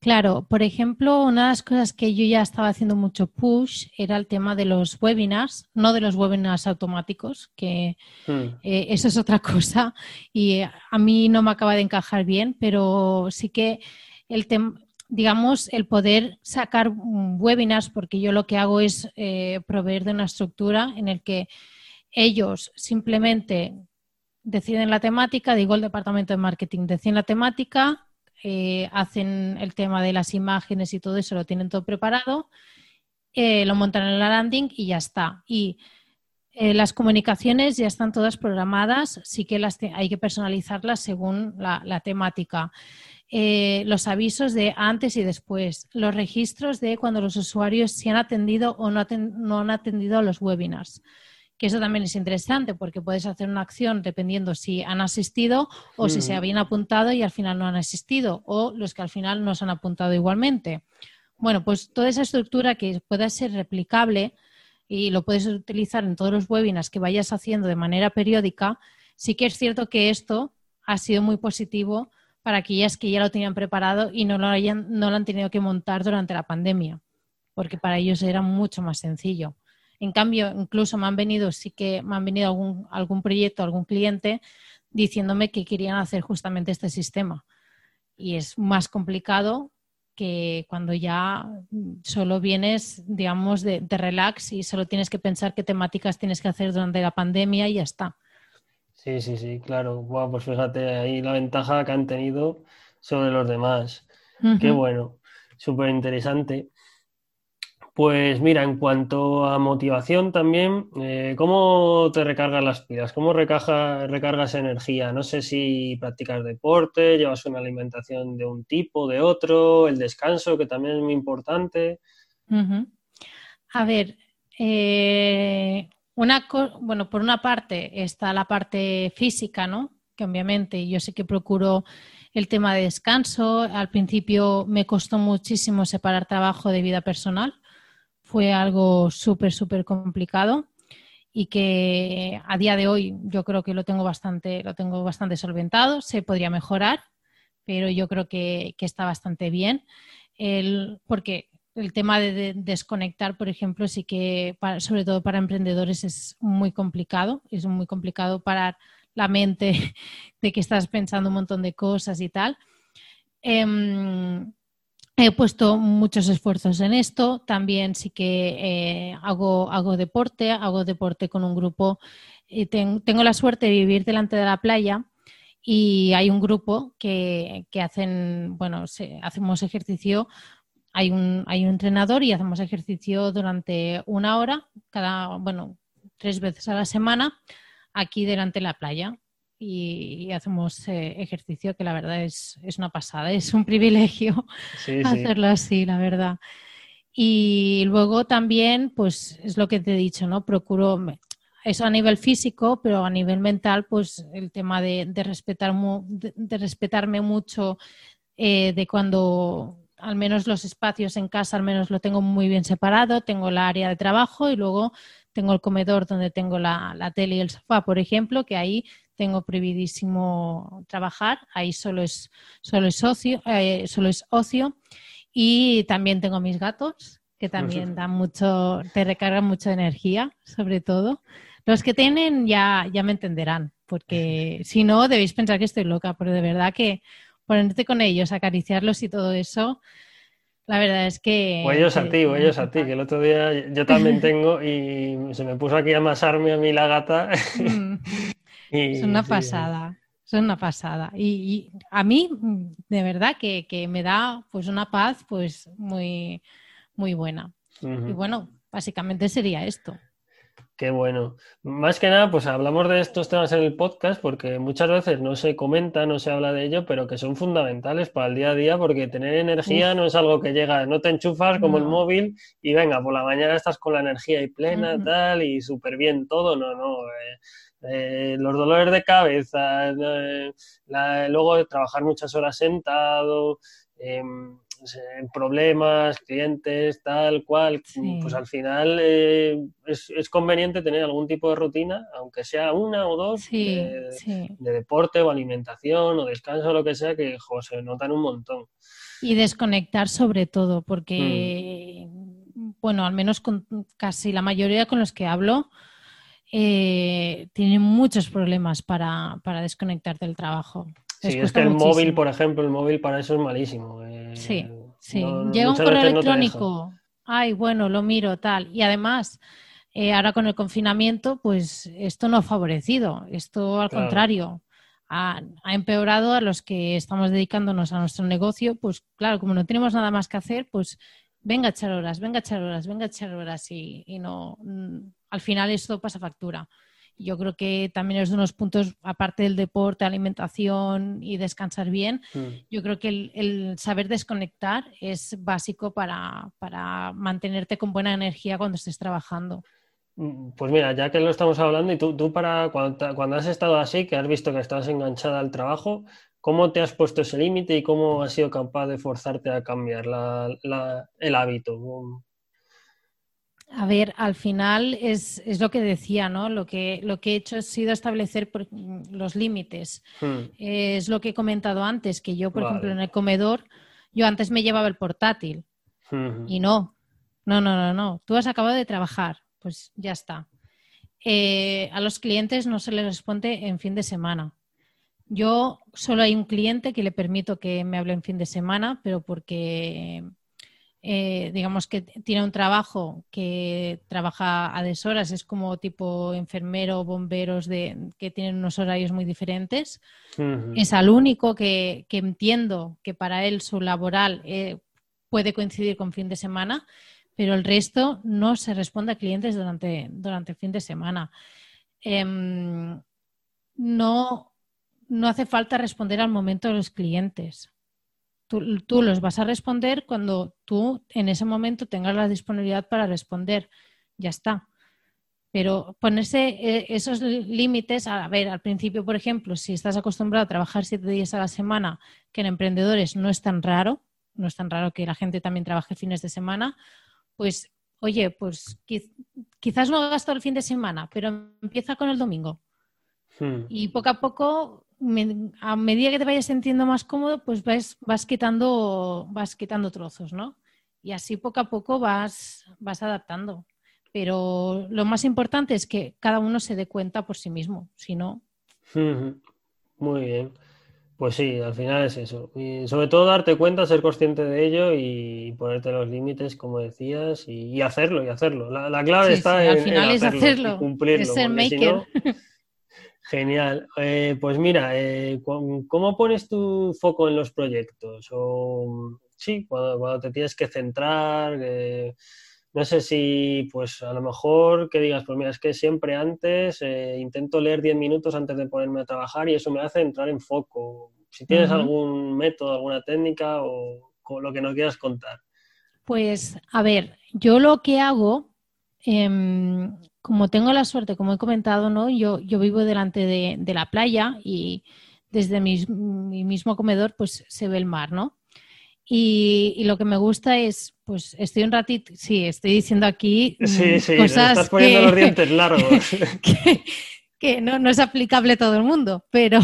Claro, por ejemplo, una de las cosas que yo ya estaba haciendo mucho push era el tema de los webinars, no de los webinars automáticos, que hmm. eh, eso es otra cosa y a mí no me acaba de encajar bien, pero sí que el tema, digamos, el poder sacar webinars, porque yo lo que hago es eh, proveer de una estructura en el que ellos simplemente deciden la temática, digo el departamento de marketing, deciden la temática, eh, hacen el tema de las imágenes y todo eso, lo tienen todo preparado, eh, lo montan en la landing y ya está. Y eh, las comunicaciones ya están todas programadas, sí que las hay que personalizarlas según la, temática. Los avisos de antes y después, los registros de cuando los usuarios se han atendido o no, no han atendido a los webinars que eso también es interesante porque puedes hacer una acción dependiendo si han asistido o si se habían apuntado y al final no han asistido o los que al final no se han apuntado igualmente. Bueno, pues toda esa estructura que pueda ser replicable y lo puedes utilizar en todos los webinars que vayas haciendo de manera periódica, sí que es cierto que esto ha sido muy positivo para aquellas que ya lo tenían preparado y no lo, hayan, no lo han tenido que montar durante la pandemia, porque para ellos era mucho más sencillo. En cambio, incluso me han venido, sí que me han venido algún, algún proyecto, algún cliente diciéndome que querían hacer justamente este sistema. Y es más complicado que cuando ya solo vienes, digamos, de, relax y solo tienes que pensar qué temáticas tienes que hacer durante la pandemia y ya está. Sí, sí, sí, claro. Bueno, pues fíjate ahí la ventaja que han tenido sobre los demás. Qué bueno, súper interesante. Pues mira, en cuanto a motivación también, eh, ¿cómo te recargas las pilas? ¿Cómo recargas energía? No sé si practicas deporte, llevas una alimentación de un tipo, de otro, el descanso, que también es muy importante. A ver, eh, bueno, por una parte está la parte física, ¿no? Que obviamente yo sé que procuro el tema de descanso. Al principio me costó muchísimo separar trabajo de vida personal fue algo súper, súper complicado y que a día de hoy yo creo que lo tengo bastante, lo tengo bastante solventado, se podría mejorar, pero yo creo que, está bastante bien. porque el tema de, desconectar, por ejemplo, sí que, sobre todo para emprendedores, es muy complicado. Es muy complicado parar la mente de que estás pensando un montón de cosas y tal. Em, He puesto muchos esfuerzos en esto. También sí que eh, hago, hago deporte, hago deporte con un grupo. Y tengo la suerte de vivir delante de la playa y hay un grupo que, hacen, bueno, hacemos ejercicio. Hay un, hay un entrenador y hacemos ejercicio durante una hora, cada, bueno, tres veces a la semana, aquí delante de la playa y, hacemos eh, ejercicio que la verdad es, una pasada, es un privilegio hacerlo así, la verdad. Y luego también, pues es lo que te he dicho, ¿no? Procuro, eso a nivel físico, pero a nivel mental, pues el tema de, respetar, de, respetarme mucho, eh, de cuando al menos los espacios en casa, al menos lo tengo muy bien separado, tengo la área de trabajo y luego tengo el comedor donde tengo la, la tele y el sofá, por ejemplo, que ahí tengo prohibidísimo trabajar, ahí solo es, solo es, ocio, eh, solo es ocio. Y también tengo mis gatos, que también dan mucho, te recargan mucha energía, sobre todo. Los que tienen ya, ya me entenderán, porque si no, debéis pensar que estoy loca, pero de verdad que ponerte con ellos, acariciarlos y todo eso, la verdad es que... O ellos a ti, o ellos a ti, que el otro día yo también tengo y se me puso aquí a amasarme a mí la gata. Mm. es una pasada. Es una pasada. Y, a mí, de verdad, que, me da pues una paz pues muy, muy buena. Y bueno, básicamente sería esto. Qué bueno. Más que nada, pues hablamos de estos temas en el podcast porque muchas veces no se comenta, no se habla de ello, pero que son fundamentales para el día a día porque tener energía no es algo que llega, no te enchufas como el móvil y venga, por la mañana estás con la energía y plena, tal, y súper bien todo, no, no. Eh, eh, los dolores de cabeza, eh, luego trabajar muchas horas sentado, em, problemas, clientes, tal cual, pues al final eh, es, conveniente tener algún tipo de rutina, aunque sea una o dos, de, deporte o alimentación o descanso o lo que sea, que se notan un montón. Y desconectar sobre todo, porque, mm. bueno, al menos con casi la mayoría con los que hablo, eh, tienen muchos problemas para, desconectar del trabajo. Sí, es que el móvil, por ejemplo, el móvil para eso es malísimo. Eh, sí, sí. Llega un correo electrónico, ay, bueno, lo miro, tal. Y además, eh, ahora con el confinamiento, pues esto no ha favorecido, esto al contrario. Ha, ha, empeorado a los que estamos dedicándonos a nuestro negocio, pues claro, como no tenemos nada más que hacer, pues venga a echar horas, venga a echar horas, venga a echar horas y, no, mm, al final esto pasa factura. Yo creo que también es de unos puntos, aparte del deporte, alimentación y descansar bien, mm. yo creo que el, saber desconectar es básico para, mantenerte con buena energía cuando estés trabajando. Mm, pues mira, ya que lo estamos hablando, y tú, tú para cuando, cuando, has estado así, que has visto que estás enganchada al trabajo, ¿Cómo te has puesto ese límite y cómo has sido capaz de forzarte a cambiar el hábito? A ver, al final es, lo que decía, ¿no? Lo que, lo que he hecho ha sido establecer los límites. Hmm. Es lo que he comentado antes, que yo, por ejemplo, en el comedor, yo antes me llevaba el portátil hmm. y no, no, no, no, no. Tú has acabado de trabajar, pues ya está. Eh, a los clientes no se les responde en fin de semana Yo solo hay un cliente que le permito que me hable en fin de semana, pero porque eh, digamos que tiene un trabajo que trabaja a deshoras, es como tipo enfermero, bomberos de, que tienen unos horarios muy diferentes. Es al único que, entiendo que para él su laboral eh, puede coincidir con fin de semana, pero el resto no se responde a clientes durante, durante el fin de semana. Em, no, no hace falta responder al momento de los clientes. Tú, los vas a responder cuando tú en ese momento tengas la disponibilidad para responder. Ya está. Pero ponerse eh, esos límites, a ver, al principio, por ejemplo, si estás acostumbrado a trabajar siete días a la semana, que en emprendedores no es tan raro, no es tan raro que la gente también trabaje fines de semana, pues, oye, pues quizás no hagas todo el fin de semana, pero empieza con el domingo. Hmm. Y poco a poco a medida que te vayas sintiendo más cómodo, pues vas, vas, quitando, vas quitando trozos, ¿no? Y así poco a poco vas, vas adaptando. Pero lo más importante es que cada uno se dé cuenta por sí mismo, si no. Muy bien. Pues sí, al final es eso. Y sobre todo darte cuenta, ser consciente de ello y ponerte los límites, como decías, y, hacerlo, y hacerlo. La, clave está en, al final es hacerlo, cumplirlo. Es ser maker. Genial. Eh, pues mira, eh, ¿cómo pones tu foco en los proyectos? O, sí, cuando, te tienes que centrar, eh, no sé si, pues a lo mejor que digas, pues mira, es que siempre antes intento leer 10 minutos antes de ponerme a trabajar y eso me hace entrar en foco. Si tienes algún método, alguna técnica o, lo que nos quieras contar. Pues a ver, yo lo que hago, em, como tengo la suerte, como he comentado, ¿no? yo, yo vivo delante de, la playa y desde mi, mismo comedor pues se ve el mar, ¿no? Y, lo que me gusta es, pues estoy un ratito, sí, estoy diciendo aquí sí, sí, cosas estás poniendo los dientes largos. que, no, no, es aplicable a todo el mundo, pero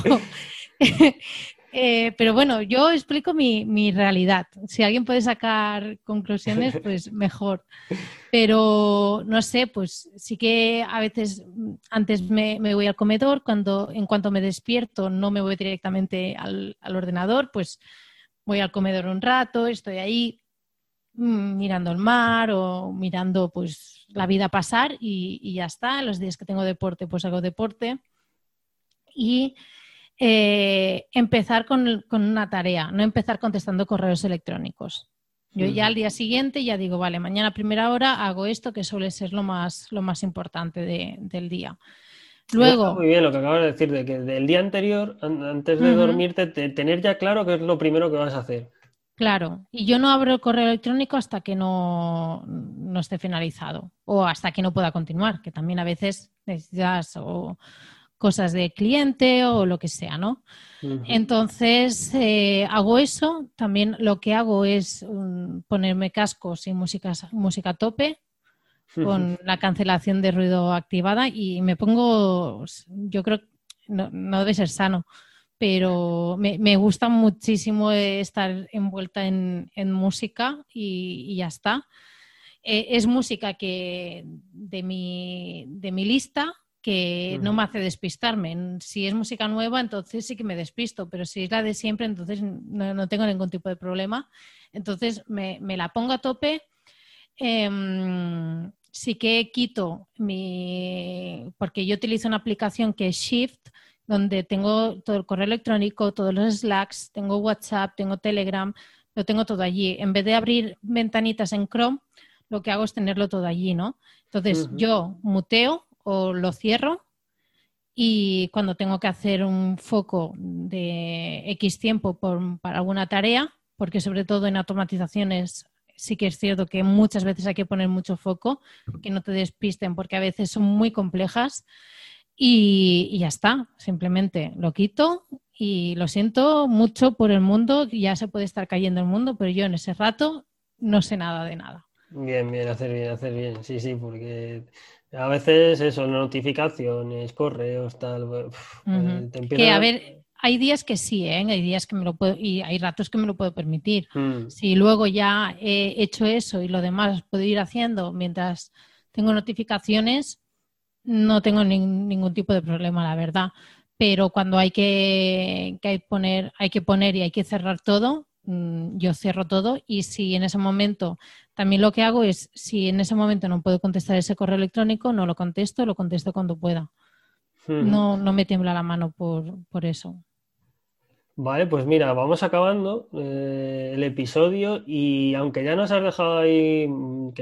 Eh, pero bueno, yo explico mi, realidad. Si alguien puede sacar conclusiones, pues mejor. Pero no sé, pues sí que a veces antes me, voy al comedor, cuando en cuanto me despierto no me voy directamente al, ordenador, pues voy al comedor un rato, estoy ahí mm, mirando el mar o mirando pues la vida pasar y, y ya está. Los días que tengo deporte, pues hago deporte. Y eh, empezar con, una tarea, no empezar contestando correos electrónicos. Yo ya al día siguiente ya digo, vale, mañana a primera hora hago esto que suele ser lo más, lo más importante del día. Luego. muy bien lo que acabas de decir, de que del día anterior, antes de dormirte, tener ya claro qué es lo primero que vas a hacer. Claro, y yo no abro el correo electrónico hasta que no, no esté finalizado o hasta que no pueda continuar, que también a veces necesitas o, cosas de cliente o lo que sea, ¿no? Entonces, eh, hago eso. También lo que hago es um, ponerme cascos y música, música a tope con la cancelación de ruido activada y me pongo, yo creo, no, no debe ser sano, pero me, gusta muchísimo estar envuelta en, música y, ya está. Eh, es música que de mi, de mi lista que no me hace despistarme. Si es música nueva, entonces sí que me despisto, pero si es la de siempre, entonces no, tengo ningún tipo de problema. Entonces me, la pongo a tope. Em, sí que quito mi. porque yo utilizo una aplicación que es Shift, donde tengo todo el correo electrónico, todos los Slacks, tengo WhatsApp, tengo Telegram, lo tengo todo allí. En vez de abrir ventanitas en Chrome, lo que hago es tenerlo todo allí, ¿no? Entonces yo muteo o lo cierro y cuando tengo que hacer un foco de X tiempo para alguna tarea, porque sobre todo en automatizaciones sí que es cierto que muchas veces hay que poner mucho foco, que no te despisten porque a veces son muy complejas y, ya está, simplemente lo quito y lo siento mucho por el mundo, ya se puede estar cayendo el mundo, pero yo en ese rato no sé nada de nada. Bien, bien, hacer bien, hacer bien, sí, sí, porque a veces eso, notificaciones, correos, tal. Eh, que a ver, hay días que sí, ¿eh? hay días que me lo puedo, y hay ratos que me lo puedo permitir. Mm. Si luego ya he hecho eso y lo demás puedo ir haciendo mientras tengo notificaciones, no tengo ningún tipo de problema, la verdad. pero cuando hay que, poner, hay que poner y hay que cerrar todo, mm, yo cierro todo y si en ese momento, también lo que hago es, si en ese momento no puedo contestar ese correo electrónico, no lo contesto, lo contesto cuando pueda. No, no me tiembla la mano por, por eso. Vale, pues mira, vamos acabando eh, el episodio y aunque ya nos has dejado ahí mm,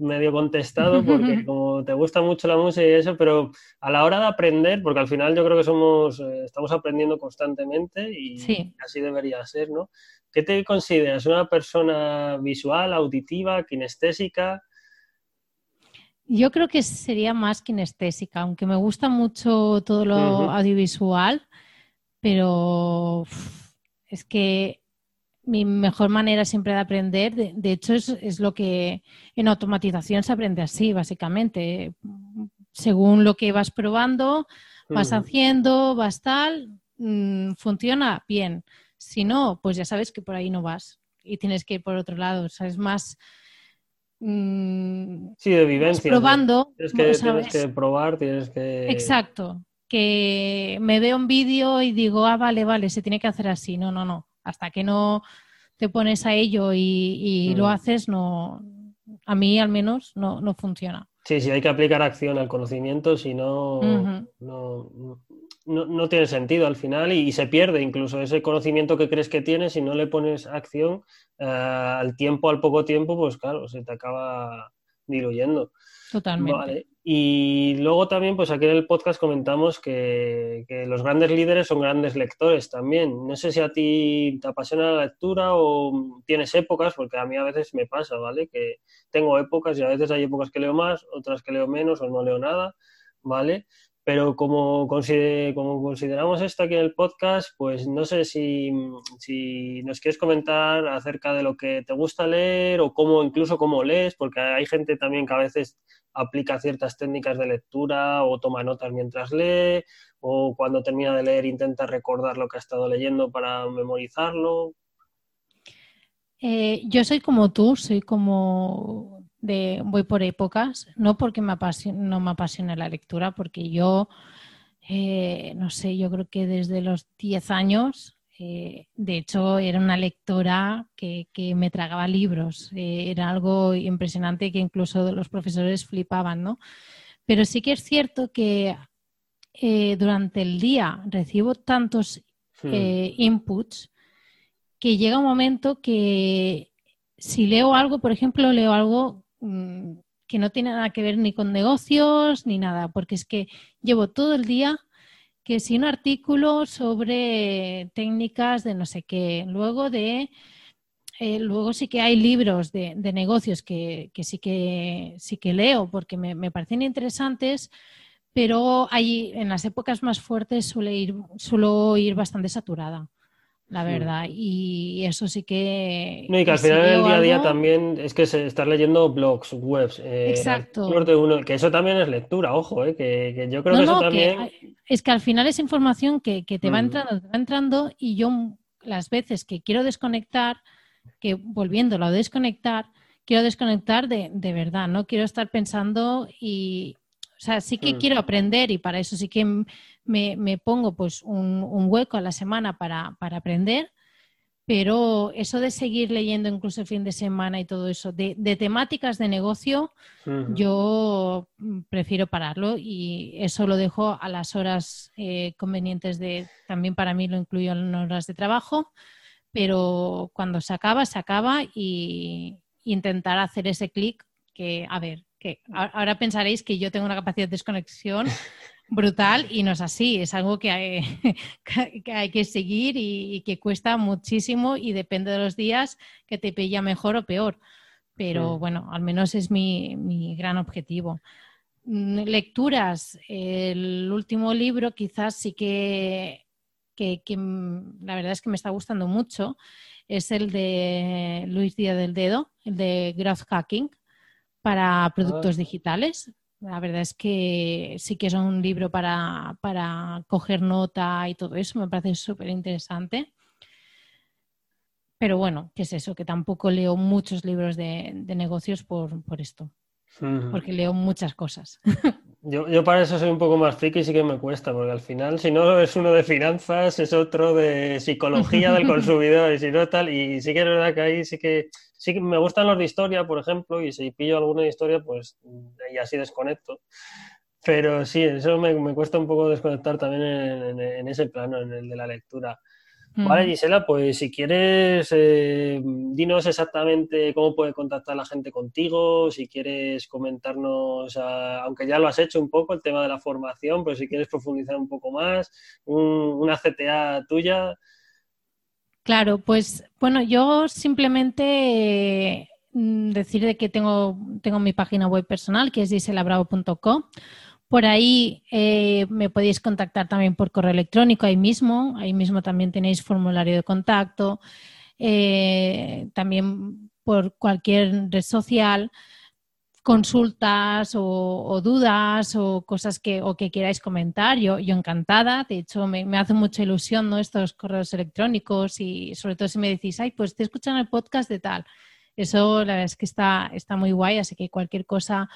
medio contestado, porque como te gusta mucho la música y eso, pero a la hora de aprender, porque al final yo creo que somos, eh, estamos aprendiendo constantemente y así debería ser, ¿no? ¿Qué te consideras? ¿Una persona visual, auditiva, kinestésica? Yo creo que sería más kinestésica, aunque me gusta mucho todo lo audiovisual pero es que mi mejor manera siempre de aprender, de, hecho es, lo que en automatización se aprende así, básicamente. Según lo que vas probando, vas haciendo, vas tal, mm, funciona bien. Si no, pues ya sabes que por ahí no vas y tienes que ir por otro lado. O sea, es más... Mm, sí, de vivencia. Probando. Tienes que, tienes que probar, tienes que... Exacto que me veo un vídeo y digo, ah, vale, vale, se tiene que hacer así. No, no, no. Hasta que no te pones a ello y, lo mm. haces, no, a mí al menos no, no, funciona. Sí, sí, hay que aplicar acción al conocimiento, si no, no, no, tiene sentido al final y, se pierde incluso ese conocimiento que crees que tienes, si no le pones acción eh, al tiempo, al poco tiempo, pues claro, se te acaba diluyendo. Totalmente. Y luego también, pues aquí en el podcast comentamos que, los grandes líderes son grandes lectores también. No sé si a ti te apasiona la lectura o tienes épocas, porque a mí a veces me pasa, ¿vale? Que tengo épocas y a veces hay épocas que leo más, otras que leo menos o no leo nada, ¿vale? Pero como, consideramos esto aquí en el podcast, pues no sé si, si, nos quieres comentar acerca de lo que te gusta leer o cómo, incluso cómo lees, porque hay gente también que a veces aplica ciertas técnicas de lectura o toma notas mientras lee o cuando termina de leer intenta recordar lo que ha estado leyendo para memorizarlo. Eh, yo soy como tú, soy como de voy por épocas, no porque me no me apasione la lectura, porque yo, eh, no sé, yo creo que desde los 10 años, eh, de hecho, era una lectora que, me tragaba libros, eh, era algo impresionante que incluso los profesores flipaban, ¿no? Pero sí que es cierto que durante el día recibo tantos hmm. inputs que llega un momento que si leo algo, por ejemplo, leo algo Mm, que no tiene nada que ver ni con negocios ni nada, porque es que llevo todo el día que si un artículo sobre técnicas de no sé qué, luego de eh, luego sí que hay libros de, negocios que, sí que sí que leo porque me, me parecen interesantes, pero hay, en las épocas más fuertes suele ir, suelo ir bastante saturada la verdad. Y eso sí que... No, y que al final del día a día también es que se, estar leyendo blogs, webs. Eh, Exacto. que eso también es lectura, ojo, eh, que, yo creo que eso también... es que al final es información que, te va entrando, te va entrando y yo las veces que quiero desconectar, que volviéndolo a desconectar, quiero desconectar de, de verdad, no quiero estar pensando y, o sea, sí que mm. quiero aprender y para eso sí que me, pongo pues un, hueco a la semana para, aprender, pero eso de seguir leyendo incluso el fin de semana y todo eso, de, temáticas de negocio, yo prefiero pararlo y eso lo dejo a las horas eh, convenientes de, también para mí lo incluyo en horas de trabajo, pero cuando se acaba, se acaba y intentar hacer ese clic que, a ver, que ahora pensaréis que yo tengo una capacidad de desconexión brutal y no es así, es algo que hay que, hay que seguir y, que cuesta muchísimo y depende de los días que te pilla mejor o peor. Pero bueno, al menos es mi, mi gran objetivo. Mm, lecturas, el último libro quizás sí que, que, que, la verdad es que me está gustando mucho, es el de Luis Díaz del Dedo, el de Growth Hacking para ah. productos digitales. La verdad es que sí que es un libro para, coger nota y todo eso, me parece súper interesante. Pero bueno, ¿qué es eso? Que tampoco leo muchos libros de, negocios por, esto, porque leo muchas cosas. Yo, yo, para eso soy un poco más friki y sí que me cuesta, porque al final, si no es uno de finanzas, es otro de psicología del consumidor, y si no tal, y sí que es verdad que ahí sí que, sí que me gustan los de historia, por ejemplo, y si pillo alguno de historia, pues y así desconecto. Pero sí, eso me, me cuesta un poco desconectar también en, en, ese plano, en el de la lectura. Vale, Gisela, pues si quieres, eh, dinos exactamente cómo puede contactar la gente contigo, si quieres comentarnos, aunque ya lo has hecho un poco, el tema de la formación, pero si quieres profundizar un poco más, una CTA tuya. Claro, pues bueno, yo simplemente mm, decir que tengo, tengo mi página web personal, que es giselabravo.com por ahí eh, me podéis contactar también por correo electrónico, ahí mismo, ahí mismo también tenéis formulario de contacto, eh, también por cualquier red social, consultas o, dudas o cosas que, o que queráis comentar, yo, yo encantada, de hecho me, hace mucha ilusión ¿no? estos correos electrónicos y sobre todo si me decís, ay, pues te escuchan el podcast de tal, eso la verdad es que está, está muy guay, así que cualquier cosa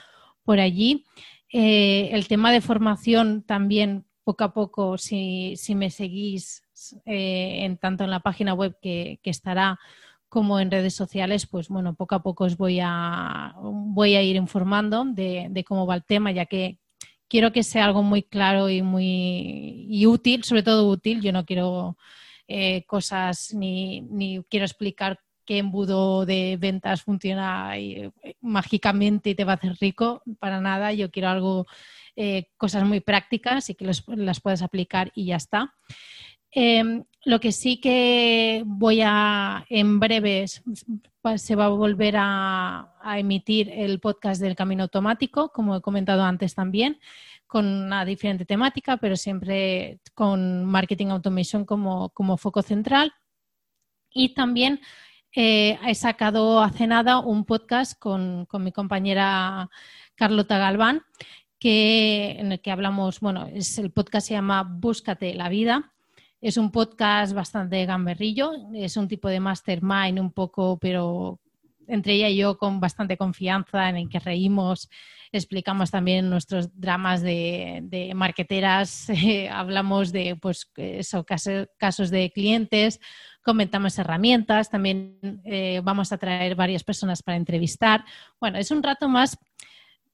por allí. Eh, el tema de formación también, poco a poco, si, me seguís eh, en, tanto en la página web que, estará como en redes sociales, pues bueno, poco a poco os voy a, voy a ir informando de, cómo va el tema, ya que quiero que sea algo muy claro y muy útil, sobre todo útil. Yo no quiero eh, cosas ni, ni quiero explicar qué embudo de ventas funciona eh, mágicamente y te va a hacer rico, para nada. Yo quiero algo, eh, cosas muy prácticas y que las puedas aplicar y ya está. Em, lo que sí que voy a, en breve, se va a volver a, emitir el podcast del Camino Automático, como he comentado antes también, con una diferente temática, pero siempre con Marketing Automation como, como foco central. Y también eh, he sacado hace nada un podcast con, mi compañera Carlota Galván, que, en el que hablamos, bueno, es, el podcast se llama Búscate la vida. Es un podcast bastante gamberrillo, es un tipo de mastermind un poco, pero entre ella y yo con bastante confianza en el que reímos, explicamos también nuestros dramas de, marqueteras, hablamos de pues, eso, casos de clientes, comentamos herramientas, también eh, vamos a traer varias personas para entrevistar. Bueno, es un rato más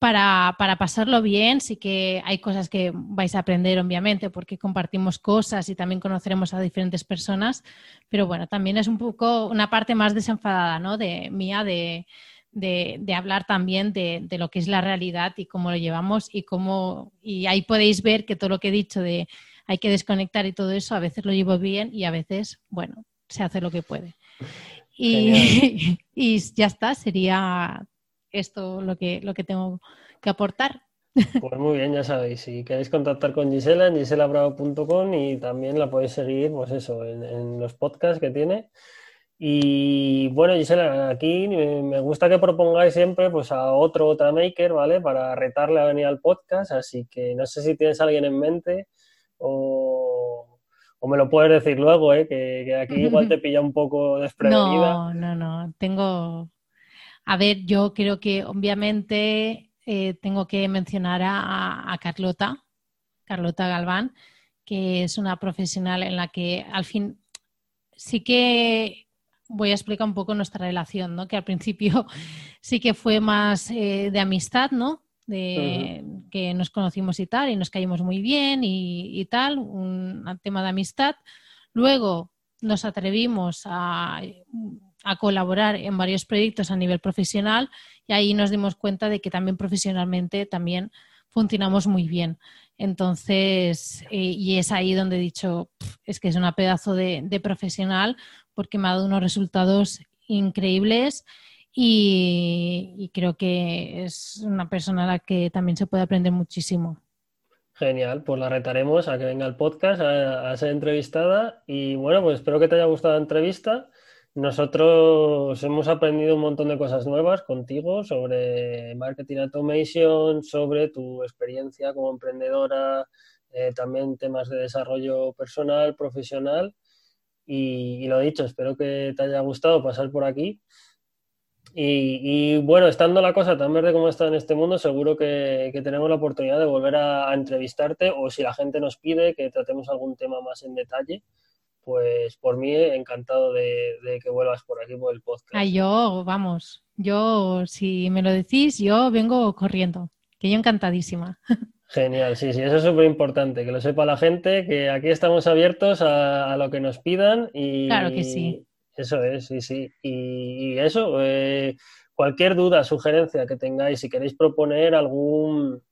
para, pasarlo bien, sí que hay cosas que vais a aprender, obviamente, porque compartimos cosas y también conoceremos a diferentes personas, pero bueno, también es un poco una parte más desenfadada, ¿no? De mía, de, hablar también de, de, lo que es la realidad y cómo lo llevamos y cómo, y ahí podéis ver que todo lo que he dicho de hay que desconectar y todo eso, a veces lo llevo bien y a veces, bueno, se hace lo que puede. Y, y, ya está, sería esto lo que, lo que tengo que aportar. Pues muy bien, ya sabéis, si queréis contactar con Gisela en giselabravo.com y también la podéis seguir, pues eso, en, los podcasts que tiene. Y bueno, Gisela, aquí me gusta que propongáis siempre pues a otro otra maker, ¿vale? Para retarle a venir al podcast, así que no sé si tienes a alguien en mente o o me lo puedes decir luego, ¿eh? que, aquí igual te pilla un poco desprevenida. No, no, no. Tengo. A ver, yo creo que obviamente eh, tengo que mencionar a, Carlota, Carlota Galván, que es una profesional en la que al fin sí que voy a explicar un poco nuestra relación, ¿no? Que al principio sí que fue más eh, de amistad, ¿no? de que nos conocimos y tal, y nos caímos muy bien y, tal, un, tema de amistad. Luego nos atrevimos a, colaborar en varios proyectos a nivel profesional y ahí nos dimos cuenta de que también profesionalmente también funcionamos muy bien. Entonces, eh, y es ahí donde he dicho, es que es una pedazo de, de profesional porque me ha dado unos resultados increíbles y, creo que es una persona a la que también se puede aprender muchísimo. Genial, pues la retaremos a que venga al podcast a, ser entrevistada y bueno, pues espero que te haya gustado la entrevista. Nosotros hemos aprendido un montón de cosas nuevas contigo sobre marketing automation, sobre tu experiencia como emprendedora, eh, también temas de desarrollo personal, profesional. Y, y, lo dicho, espero que te haya gustado pasar por aquí. Y, bueno, estando la cosa tan verde como está en este mundo, seguro que, tenemos la oportunidad de volver a, entrevistarte o si la gente nos pide que tratemos algún tema más en detalle, pues por mí encantado de, que vuelvas por aquí por el podcast. Ay, yo, vamos, yo, si me lo decís, yo vengo corriendo, que yo encantadísima. Genial, sí, sí, eso es súper importante, que lo sepa la gente, que aquí estamos abiertos a, lo que nos pidan y... Claro que sí. Eso es, sí, sí. Y, eso, eh, cualquier duda, sugerencia que tengáis, si queréis proponer algún,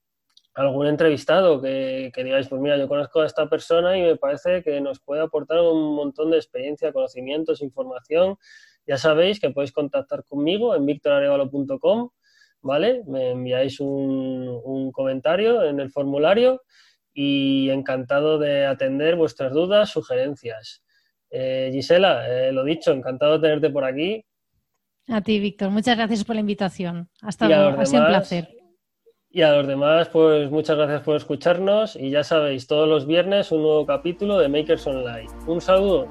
algún entrevistado que, que, digáis, pues mira, yo conozco a esta persona y me parece que nos puede aportar un montón de experiencia, conocimientos, información, ya sabéis que podéis contactar conmigo en victorarevalo.com, ¿vale? Me enviáis un, un comentario en el formulario y encantado de atender vuestras dudas, sugerencias. Eh, Gisela, eh, lo dicho, encantado de tenerte por aquí. A ti, Víctor, muchas gracias por la invitación. Hasta luego, ha sido un placer. Y a los demás, pues muchas gracias por escucharnos y ya sabéis, todos los viernes un nuevo capítulo de Makers Online. Un saludo.